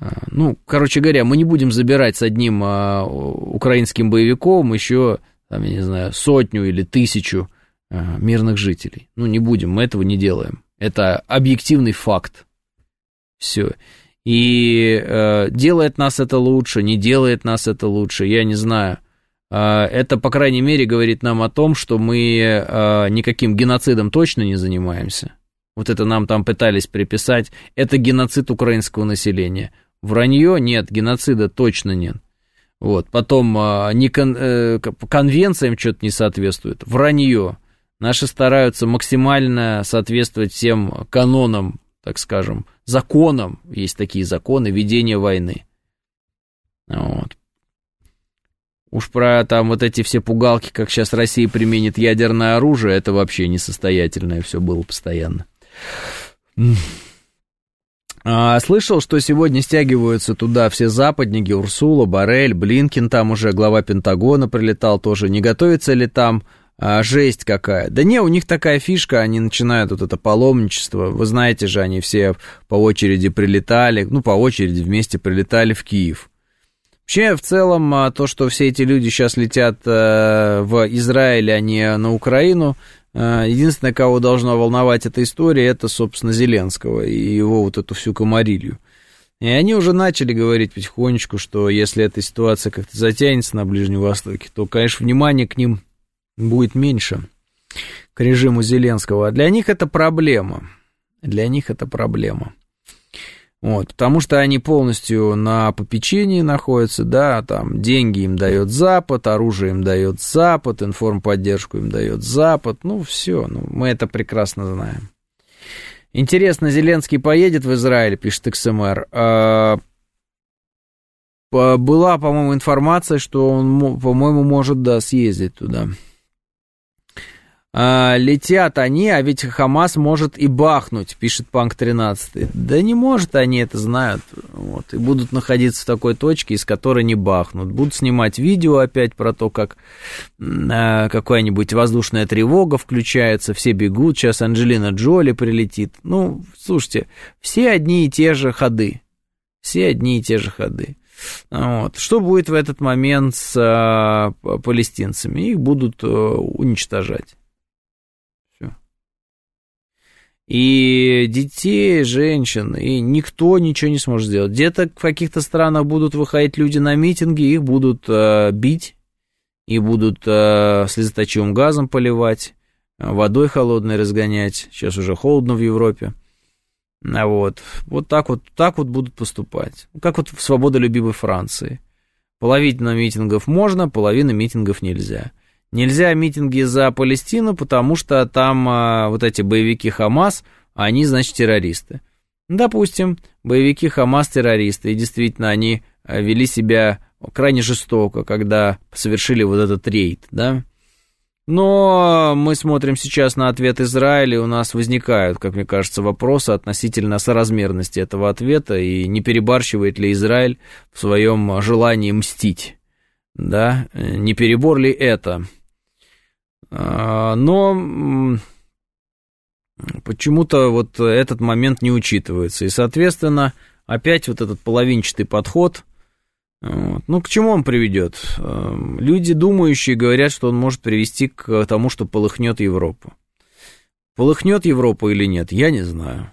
А, ну, короче говоря, мы не будем забирать с одним а, украинским боевиком еще там, я не знаю, сотню или тысячу э, мирных жителей. Ну, не будем, мы этого не делаем. Это объективный факт. Все. И э, делает нас это лучше, не делает нас это лучше, я не знаю. Э, это, по крайней мере, говорит нам о том, что мы э, никаким геноцидом точно не занимаемся. Вот это нам там пытались приписать. Это геноцид украинского населения. Вранье нет, геноцида точно нет. Вот, потом а, не кон, э, конвенциям что-то не соответствует, вранье. Наши стараются максимально соответствовать всем канонам, так скажем, законам, есть такие законы ведения войны. Вот. Уж про там вот эти все пугалки, как сейчас Россия применит ядерное оружие, это вообще несостоятельное все было постоянно. А, слышал, что сегодня стягиваются туда все западники, Урсула, Барель, Блинкин там уже, глава Пентагона прилетал тоже. Не готовится ли там а, жесть какая? Да не, у них такая фишка, они начинают вот это паломничество. Вы знаете же, они все по очереди прилетали, ну, по очереди вместе прилетали в Киев. Вообще, в целом, а, то, что все эти люди сейчас летят э, в Израиль, а не на Украину, единственное, кого должна волновать эта история, это, собственно, Зеленского и его вот эту всю комарилью. И они уже начали говорить потихонечку, что если эта ситуация как-то затянется на Ближнем Востоке, то, конечно, внимание к ним будет меньше, к режиму Зеленского. А для них это проблема. Для них это проблема. Вот, потому что они полностью на попечении находятся, да, там деньги им дает Запад, оружие им дает Запад, информподдержку им дает Запад, ну все, ну, мы это прекрасно знаем. Интересно, Зеленский поедет в Израиль, пишет XMR. А, была, по-моему, информация, что он, по-моему, может, да, съездить туда. А, летят они, а ведь Хамас может и бахнуть, пишет Панк 13. Да не может, они это знают. Вот, и будут находиться в такой точке, из которой не бахнут. Будут снимать видео опять про то, как а, какая-нибудь воздушная тревога включается, все бегут, сейчас Анджелина Джоли прилетит. Ну, слушайте, все одни и те же ходы. Все одни и те же ходы. Вот. Что будет в этот момент с а, палестинцами? Их будут а, уничтожать. И детей, женщин, и никто ничего не сможет сделать. Где-то в каких-то странах будут выходить люди на митинги, их будут э, бить, и будут э, слезоточивым газом поливать, водой холодной разгонять. Сейчас уже холодно в Европе. А вот, вот так вот, так вот будут поступать. Как вот в свободолюбивой Франции. Половина митингов можно, половина митингов нельзя. Нельзя митинги за Палестину, потому что там а, вот эти боевики Хамас, они, значит, террористы. Допустим, боевики Хамас террористы, и действительно они а, вели себя крайне жестоко, когда совершили вот этот рейд, да. Но мы смотрим сейчас на ответ Израиля, и у нас возникают, как мне кажется, вопросы относительно соразмерности этого ответа, и не перебарщивает ли Израиль в своем желании мстить, да, не перебор ли это? А, но почему-то вот этот момент не учитывается. И, соответственно, опять вот этот половинчатый подход, вот. ну, к чему он приведет? Люди, думающие, говорят, что он может привести к тому, что полыхнет Европу. Полыхнет Европа или нет, я не знаю.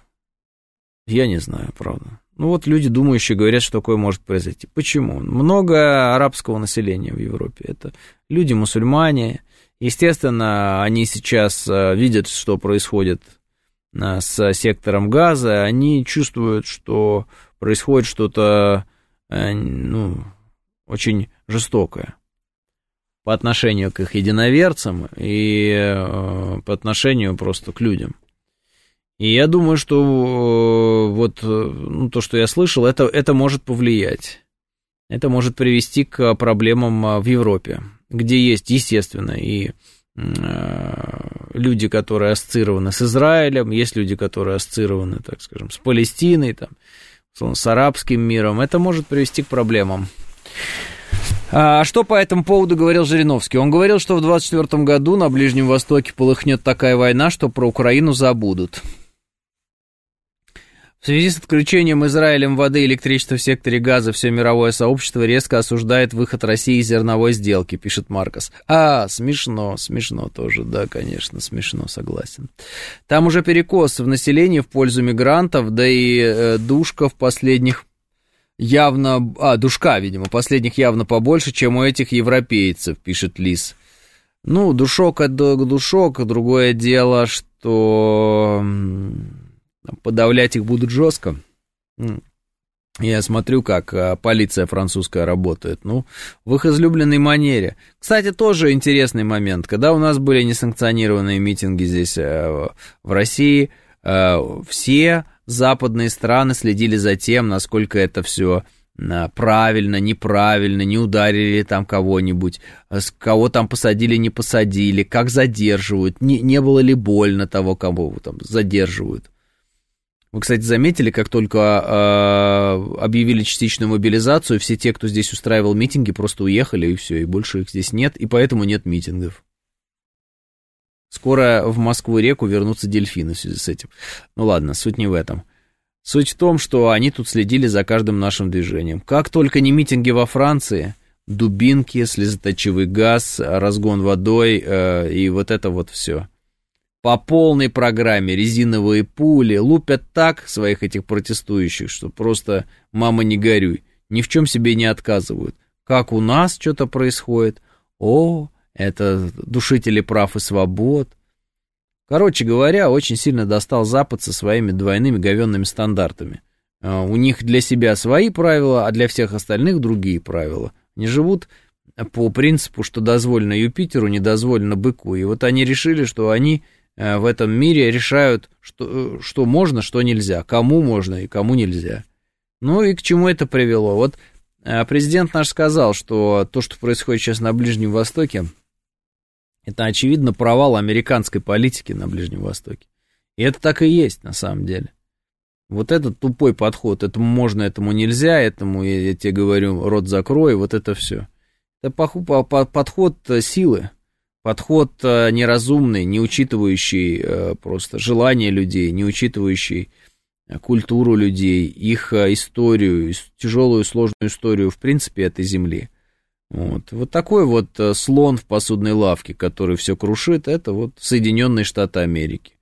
Я не знаю, правда. Ну вот люди, думающие, говорят, что такое может произойти. Почему? Много арабского населения в Европе. Это люди мусульмане, Естественно, они сейчас э, видят, что происходит э, с сектором газа, они чувствуют, что происходит что-то э, ну, очень жестокое по отношению к их единоверцам и по отношению просто к людям. И я думаю, что вот ну, то, что я слышал, это, это может повлиять. Это может привести к проблемам в Европе где есть, естественно, и э, люди, которые ассоциированы с Израилем, есть люди, которые ассоциированы, так скажем, с Палестиной, там, с арабским миром, это может привести к проблемам. А что по этому поводу говорил Жириновский? Он говорил, что в 2024 году на Ближнем Востоке полыхнет такая война, что про Украину забудут. В связи с отключением Израилем воды и электричества в секторе газа все мировое сообщество резко осуждает выход России из зерновой сделки, пишет Маркос. А, смешно, смешно тоже, да, конечно, смешно, согласен. Там уже перекос в населении в пользу мигрантов, да и э, душка в последних явно... А, душка, видимо, последних явно побольше, чем у этих европейцев, пишет Лис. Ну, душок это душок, другое дело, что подавлять их будут жестко. Я смотрю, как а, полиция французская работает. Ну, в их излюбленной манере. Кстати, тоже интересный момент. Когда у нас были несанкционированные митинги здесь э, в России, э, все западные страны следили за тем, насколько это все э, правильно, неправильно, не ударили там кого-нибудь, кого там посадили, не посадили, как задерживают, не, не было ли больно того, кого там задерживают. Вы, кстати, заметили, как только э, объявили частичную мобилизацию, все те, кто здесь устраивал митинги, просто уехали, и все, и больше их здесь нет, и поэтому нет митингов. Скоро в Москву-реку вернутся дельфины в связи с этим. Ну ладно, суть не в этом. Суть в том, что они тут следили за каждым нашим движением. Как только не митинги во Франции, дубинки, слезоточивый газ, разгон водой э, и вот это вот все по полной программе резиновые пули лупят так своих этих протестующих, что просто мама не горюй, ни в чем себе не отказывают. Как у нас что-то происходит, о, это душители прав и свобод. Короче говоря, очень сильно достал Запад со своими двойными говенными стандартами. А, у них для себя свои правила, а для всех остальных другие правила. Они живут по принципу, что дозволено Юпитеру, не дозволено быку. И вот они решили, что они в этом мире решают, что, э, что можно, что нельзя, кому можно и кому нельзя. Ну и к чему это привело? Вот э, президент наш сказал, что то, что происходит сейчас на Ближнем Востоке, Это, очевидно, провал американской политики на Ближнем Востоке. И это так и есть, на самом деле. Вот этот тупой подход, этому можно, этому нельзя, этому, я, я тебе говорю, рот закрой, вот это все. Это подход э, силы, подход э, неразумный, не учитывающий э, просто желания людей, не учитывающий культуру людей, их историю, тяжелую сложную историю, в принципе, этой земли. Вот. вот такой вот слон в посудной лавке, который все крушит, это вот Соединенные Штаты Америки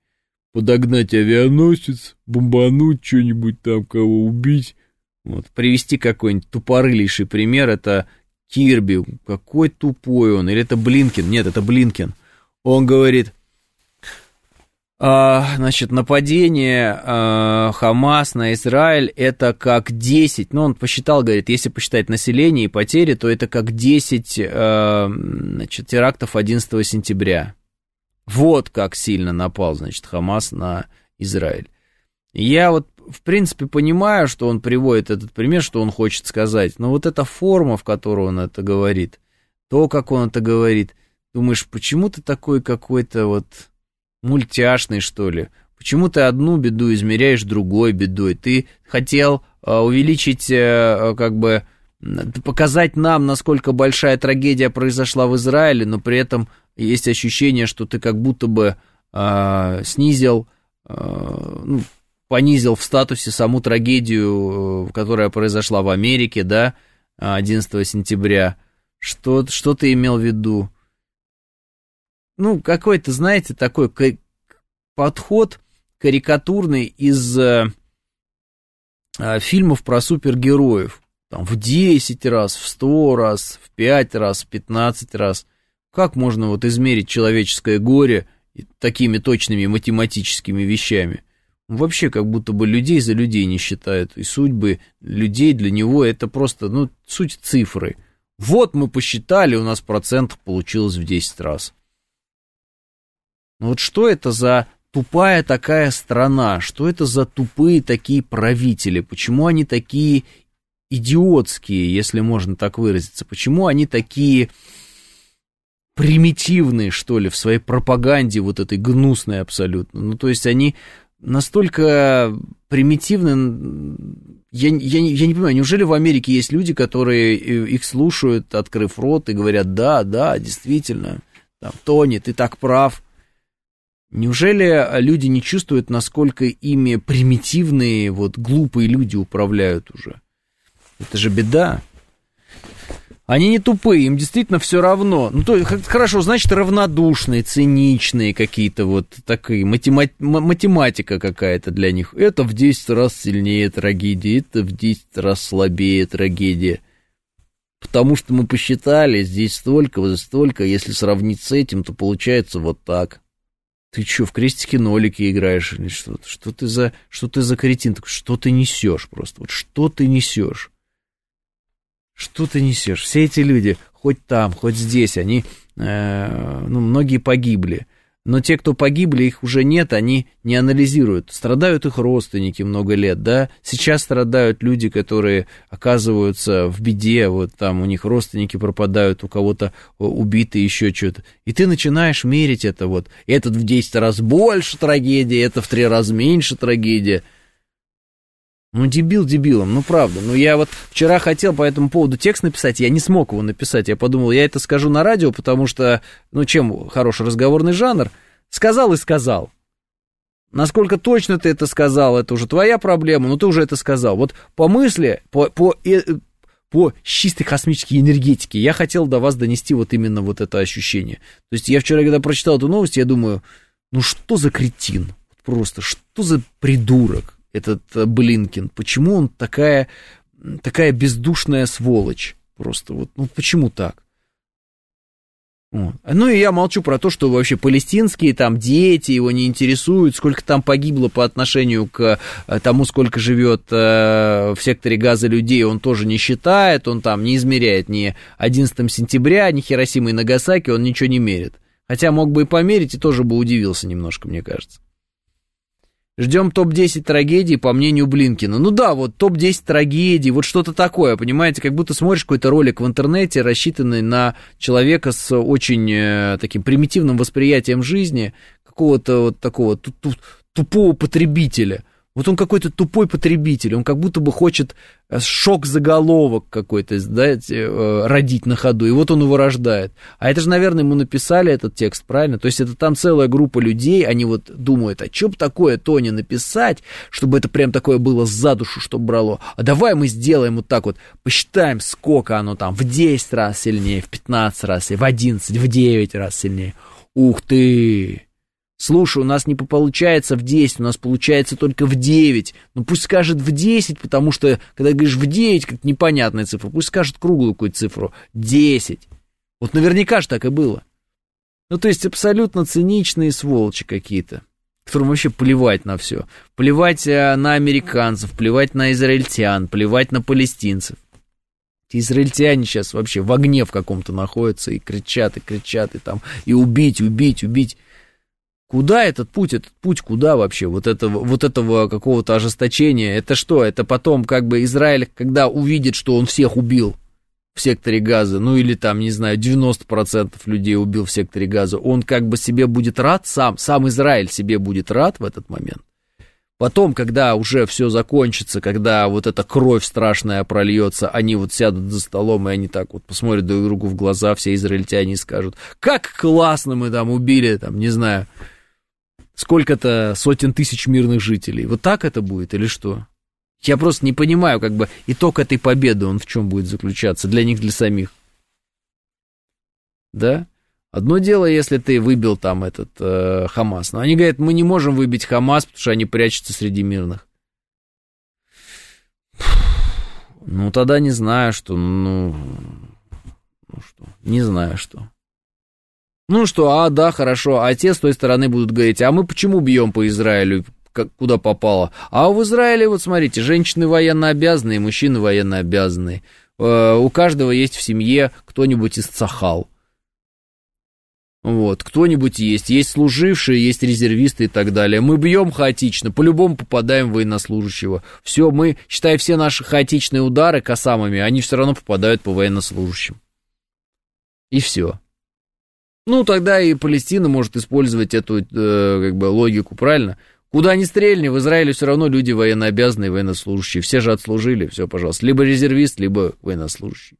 подогнать авианосец, бомбануть что-нибудь там, кого убить. Вот, привести какой-нибудь тупорылейший пример, это Кирби, какой тупой он, или это Блинкин, нет, это Блинкин. Он говорит, а, значит, нападение а, Хамас на Израиль это как 10, ну он посчитал, говорит, если посчитать население и потери, то это как 10 а, значит, терактов 11 сентября. Вот как сильно напал, значит, Хамас на Израиль. Я вот, в принципе, понимаю, что он приводит этот пример, что он хочет сказать, но вот эта форма, в которой он это говорит, то, как он это говорит, думаешь, почему ты такой какой-то вот мультяшный, что ли? Почему ты одну беду измеряешь другой бедой? Ты хотел uh, увеличить, uh, как бы, показать нам, насколько большая трагедия произошла в Израиле, но при этом есть ощущение, что ты как будто бы э, снизил, э, ну, понизил в статусе саму трагедию, э, которая произошла в Америке, да, 11 сентября. Что, что ты имел в виду? Ну, какой-то, знаете, такой подход карикатурный из э, э, фильмов про супергероев. Там в 10 раз, в 100 раз, в 5 раз, в 15 раз – как можно вот измерить человеческое горе такими точными математическими вещами? Вообще, как будто бы людей за людей не считают. И судьбы людей для него это просто, ну, суть цифры. Вот мы посчитали, у нас процентов получилось в 10 раз. Вот что это за тупая такая страна? Что это за тупые такие правители? Почему они такие идиотские, если можно так выразиться? Почему они такие примитивные, что ли, в своей пропаганде вот этой гнусной абсолютно. Ну, то есть они настолько примитивны, я, я, я не понимаю, неужели в Америке есть люди, которые их слушают, открыв рот, и говорят, да, да, действительно, там, Тони, ты так прав. Неужели люди не чувствуют, насколько ими примитивные, вот, глупые люди управляют уже? Это же беда. Они не тупые, им действительно все равно. Ну, то хорошо, значит, равнодушные, циничные какие-то вот такие, математи- математика какая-то для них. Это в 10 раз сильнее трагедия, это в 10 раз слабее трагедия. Потому что мы посчитали, здесь столько, вот столько, если сравнить с этим, то получается вот так. Ты что, в крестики-нолики играешь или что? Что ты за, что ты за кретин? Что ты несешь просто? Вот что ты несешь? Что ты несешь? Все эти люди, хоть там, хоть здесь, они, э, ну, многие погибли. Но те, кто погибли, их уже нет, они не анализируют. Страдают их родственники много лет, да. Сейчас страдают люди, которые оказываются в беде, вот там у них родственники пропадают, у кого-то убиты, еще что-то. И ты начинаешь мерить это вот. Этот в 10 раз больше трагедия, это в 3 раза меньше трагедия. Ну, дебил дебилом, ну правда. Ну, я вот вчера хотел по этому поводу текст написать, я не смог его написать. Я подумал, я это скажу на радио, потому что, ну, чем хороший разговорный жанр? Сказал и сказал. Насколько точно ты это сказал, это уже твоя проблема, но ты уже это сказал. Вот по мысли, по, по, э, по чистой космической энергетике я хотел до вас донести вот именно вот это ощущение. То есть я вчера, когда прочитал эту новость, я думаю, ну что за кретин? Просто что за придурок? Этот э, Блинкин, почему он такая, такая бездушная сволочь? Просто вот, ну почему так? Вот. Ну и я молчу про то, что вообще палестинские там дети его не интересуют, сколько там погибло по отношению к э, тому, сколько живет э, в секторе газа людей, он тоже не считает, он там не измеряет ни 11 сентября, ни Хиросимы и Нагасаки, он ничего не мерит. Хотя мог бы и померить, и тоже бы удивился немножко, мне кажется. Ждем топ-10 трагедий, по мнению Блинкина. Ну да, вот топ-10 трагедий, вот что-то такое, понимаете, как будто смотришь какой-то ролик в интернете, рассчитанный на человека с очень э, таким примитивным восприятием жизни, какого-то вот такого тупого потребителя. Вот он какой-то тупой потребитель, он как будто бы хочет э, шок-заголовок какой-то да, э, родить на ходу, и вот он его рождает. А это же, наверное, ему написали этот текст, правильно? То есть это там целая группа людей, они вот думают, а что бы такое Тони написать, чтобы это прям такое было за душу, чтобы брало. А давай мы сделаем вот так вот, посчитаем, сколько оно там, в 10 раз сильнее, в 15 раз, в 11, в 9 раз сильнее. Ух ты! Слушай, у нас не получается в 10, у нас получается только в 9. Ну пусть скажет в 10, потому что, когда говоришь в 9, как непонятная цифра, пусть скажет круглую какую-то цифру. 10. Вот наверняка же так и было. Ну, то есть абсолютно циничные сволочи какие-то, которым вообще плевать на все. Плевать э, на американцев, плевать на израильтян, плевать на палестинцев. Эти израильтяне сейчас вообще в огне в каком-то находятся и кричат, и кричат, и там, и убить, убить, убить. Куда этот путь? Этот путь куда вообще? Вот этого, вот этого какого-то ожесточения? Это что? Это потом как бы Израиль, когда увидит, что он всех убил в секторе газа, ну или там, не знаю, 90% людей убил в секторе газа, он как бы себе будет рад сам, сам Израиль себе будет рад в этот момент. Потом, когда уже все закончится, когда вот эта кровь страшная прольется, они вот сядут за столом, и они так вот посмотрят друг другу в глаза, все израильтяне и скажут, как классно мы там убили, там, не знаю, сколько-то сотен тысяч мирных жителей. Вот так это будет или что? Я просто не понимаю, как бы итог этой победы, он в чем будет заключаться для них, для самих. Да? Одно дело, если ты выбил там этот э, Хамас. Но они говорят, мы не можем выбить Хамас, потому что они прячутся среди мирных. Ну, тогда не знаю, что, ну, ну что, не знаю, что. Ну что, а, да, хорошо, а те с той стороны будут говорить, а мы почему бьем по Израилю, как, куда попало? А в Израиле, вот смотрите, женщины военно обязанные, мужчины военно обязанные. Э, у каждого есть в семье кто-нибудь из Цахал. Вот, кто-нибудь есть, есть служившие, есть резервисты и так далее. Мы бьем хаотично, по-любому попадаем в военнослужащего. Все, мы, считай, все наши хаотичные удары косамами, они все равно попадают по военнослужащим. И все. Ну, тогда и Палестина может использовать эту, э, как бы, логику, правильно? Куда ни стрельни, в Израиле все равно люди военнообязанные, военнослужащие. Все же отслужили, все, пожалуйста. Либо резервист, либо военнослужащий.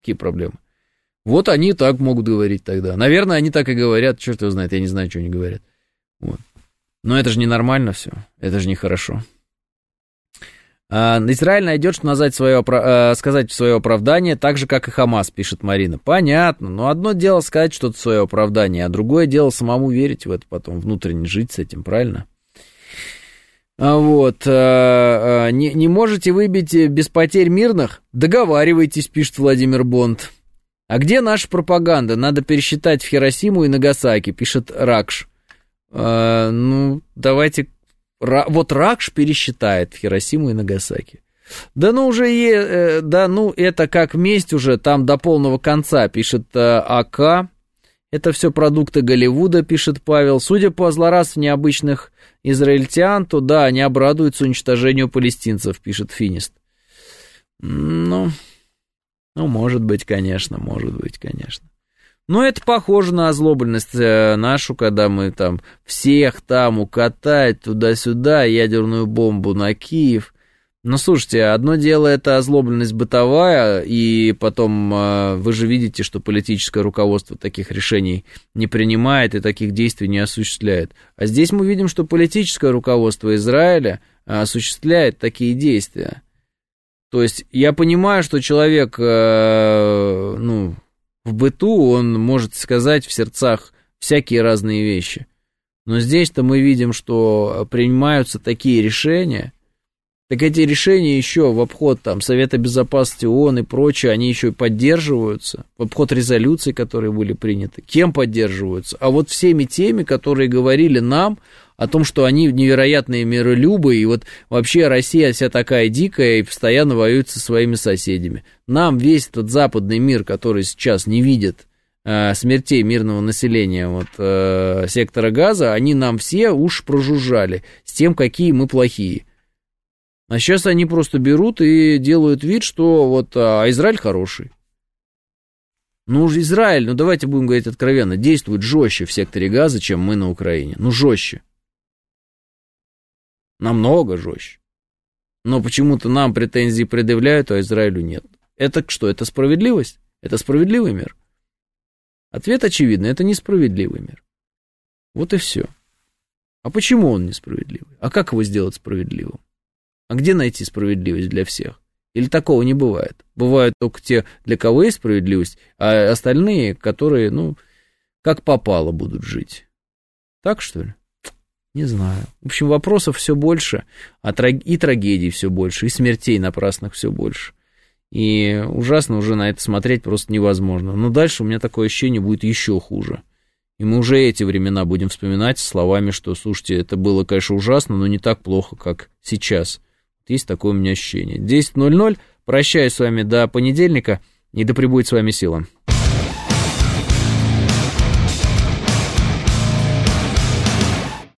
Какие проблемы? Вот они так могут говорить тогда. Наверное, они так и говорят. Черт его знает, я не знаю, что они говорят. Вот. Но это же ненормально все. Это же нехорошо. А, Израиль найдет, что назвать свое, э, сказать свое оправдание, так же, как и Хамас, пишет Марина. Понятно, но одно дело сказать что-то свое оправдание, а другое дело самому верить в это потом, внутренне жить с этим, правильно? А вот, э, э, не, не можете выбить без потерь мирных? Договаривайтесь, пишет Владимир Бонд. А где наша пропаганда? Надо пересчитать в Хиросиму и Нагасаки, пишет Ракш. Ну, давайте вот Ракш пересчитает Хиросиму и Нагасаки. Да ну уже, е, э, да ну это как месть уже, там до полного конца, пишет э, АК. Это все продукты Голливуда, пишет Павел. Судя по злорадству необычных израильтян, то да, они обрадуются уничтожению палестинцев, пишет Финист. Ну, ну, может быть, конечно, может быть, конечно. Но это похоже на озлобленность э, нашу, когда мы там всех там укатать туда-сюда, ядерную бомбу на Киев. Ну, слушайте, одно дело это озлобленность бытовая, и потом э, вы же видите, что политическое руководство таких решений не принимает и таких действий не осуществляет. А здесь мы видим, что политическое руководство Израиля э, осуществляет такие действия. То есть я понимаю, что человек, ну, в быту он может сказать в сердцах всякие разные вещи. Но здесь-то мы видим, что принимаются такие решения, так эти решения еще в обход там, Совета Безопасности ООН и прочее, они еще и поддерживаются, в обход резолюций, которые были приняты. Кем поддерживаются? А вот всеми теми, которые говорили нам о том, что они невероятные миролюбы, и вот вообще Россия вся такая дикая и постоянно воюет со своими соседями. Нам весь этот западный мир, который сейчас не видит э, смертей мирного населения вот, э, сектора газа, они нам все уж прожужжали с тем, какие мы плохие. А сейчас они просто берут и делают вид, что вот а Израиль хороший. Ну, Израиль, ну давайте будем говорить откровенно, действует жестче в секторе газа, чем мы на Украине. Ну, жестче. Намного жестче. Но почему-то нам претензии предъявляют, а Израилю нет. Это что, это справедливость? Это справедливый мир? Ответ очевидный, это несправедливый мир. Вот и все. А почему он несправедливый? А как его сделать справедливым? А где найти справедливость для всех? Или такого не бывает? Бывают только те, для кого есть справедливость, а остальные, которые, ну, как попало будут жить. Так что ли? Не знаю. В общем, вопросов все больше, а траг... и трагедий все больше, и смертей напрасных все больше. И ужасно уже на это смотреть просто невозможно. Но дальше у меня такое ощущение будет еще хуже. И мы уже эти времена будем вспоминать словами, что, слушайте, это было, конечно, ужасно, но не так плохо, как сейчас. Есть такое у меня ощущение. 10.00. Прощаюсь с вами до понедельника. И да пребудет с вами сила.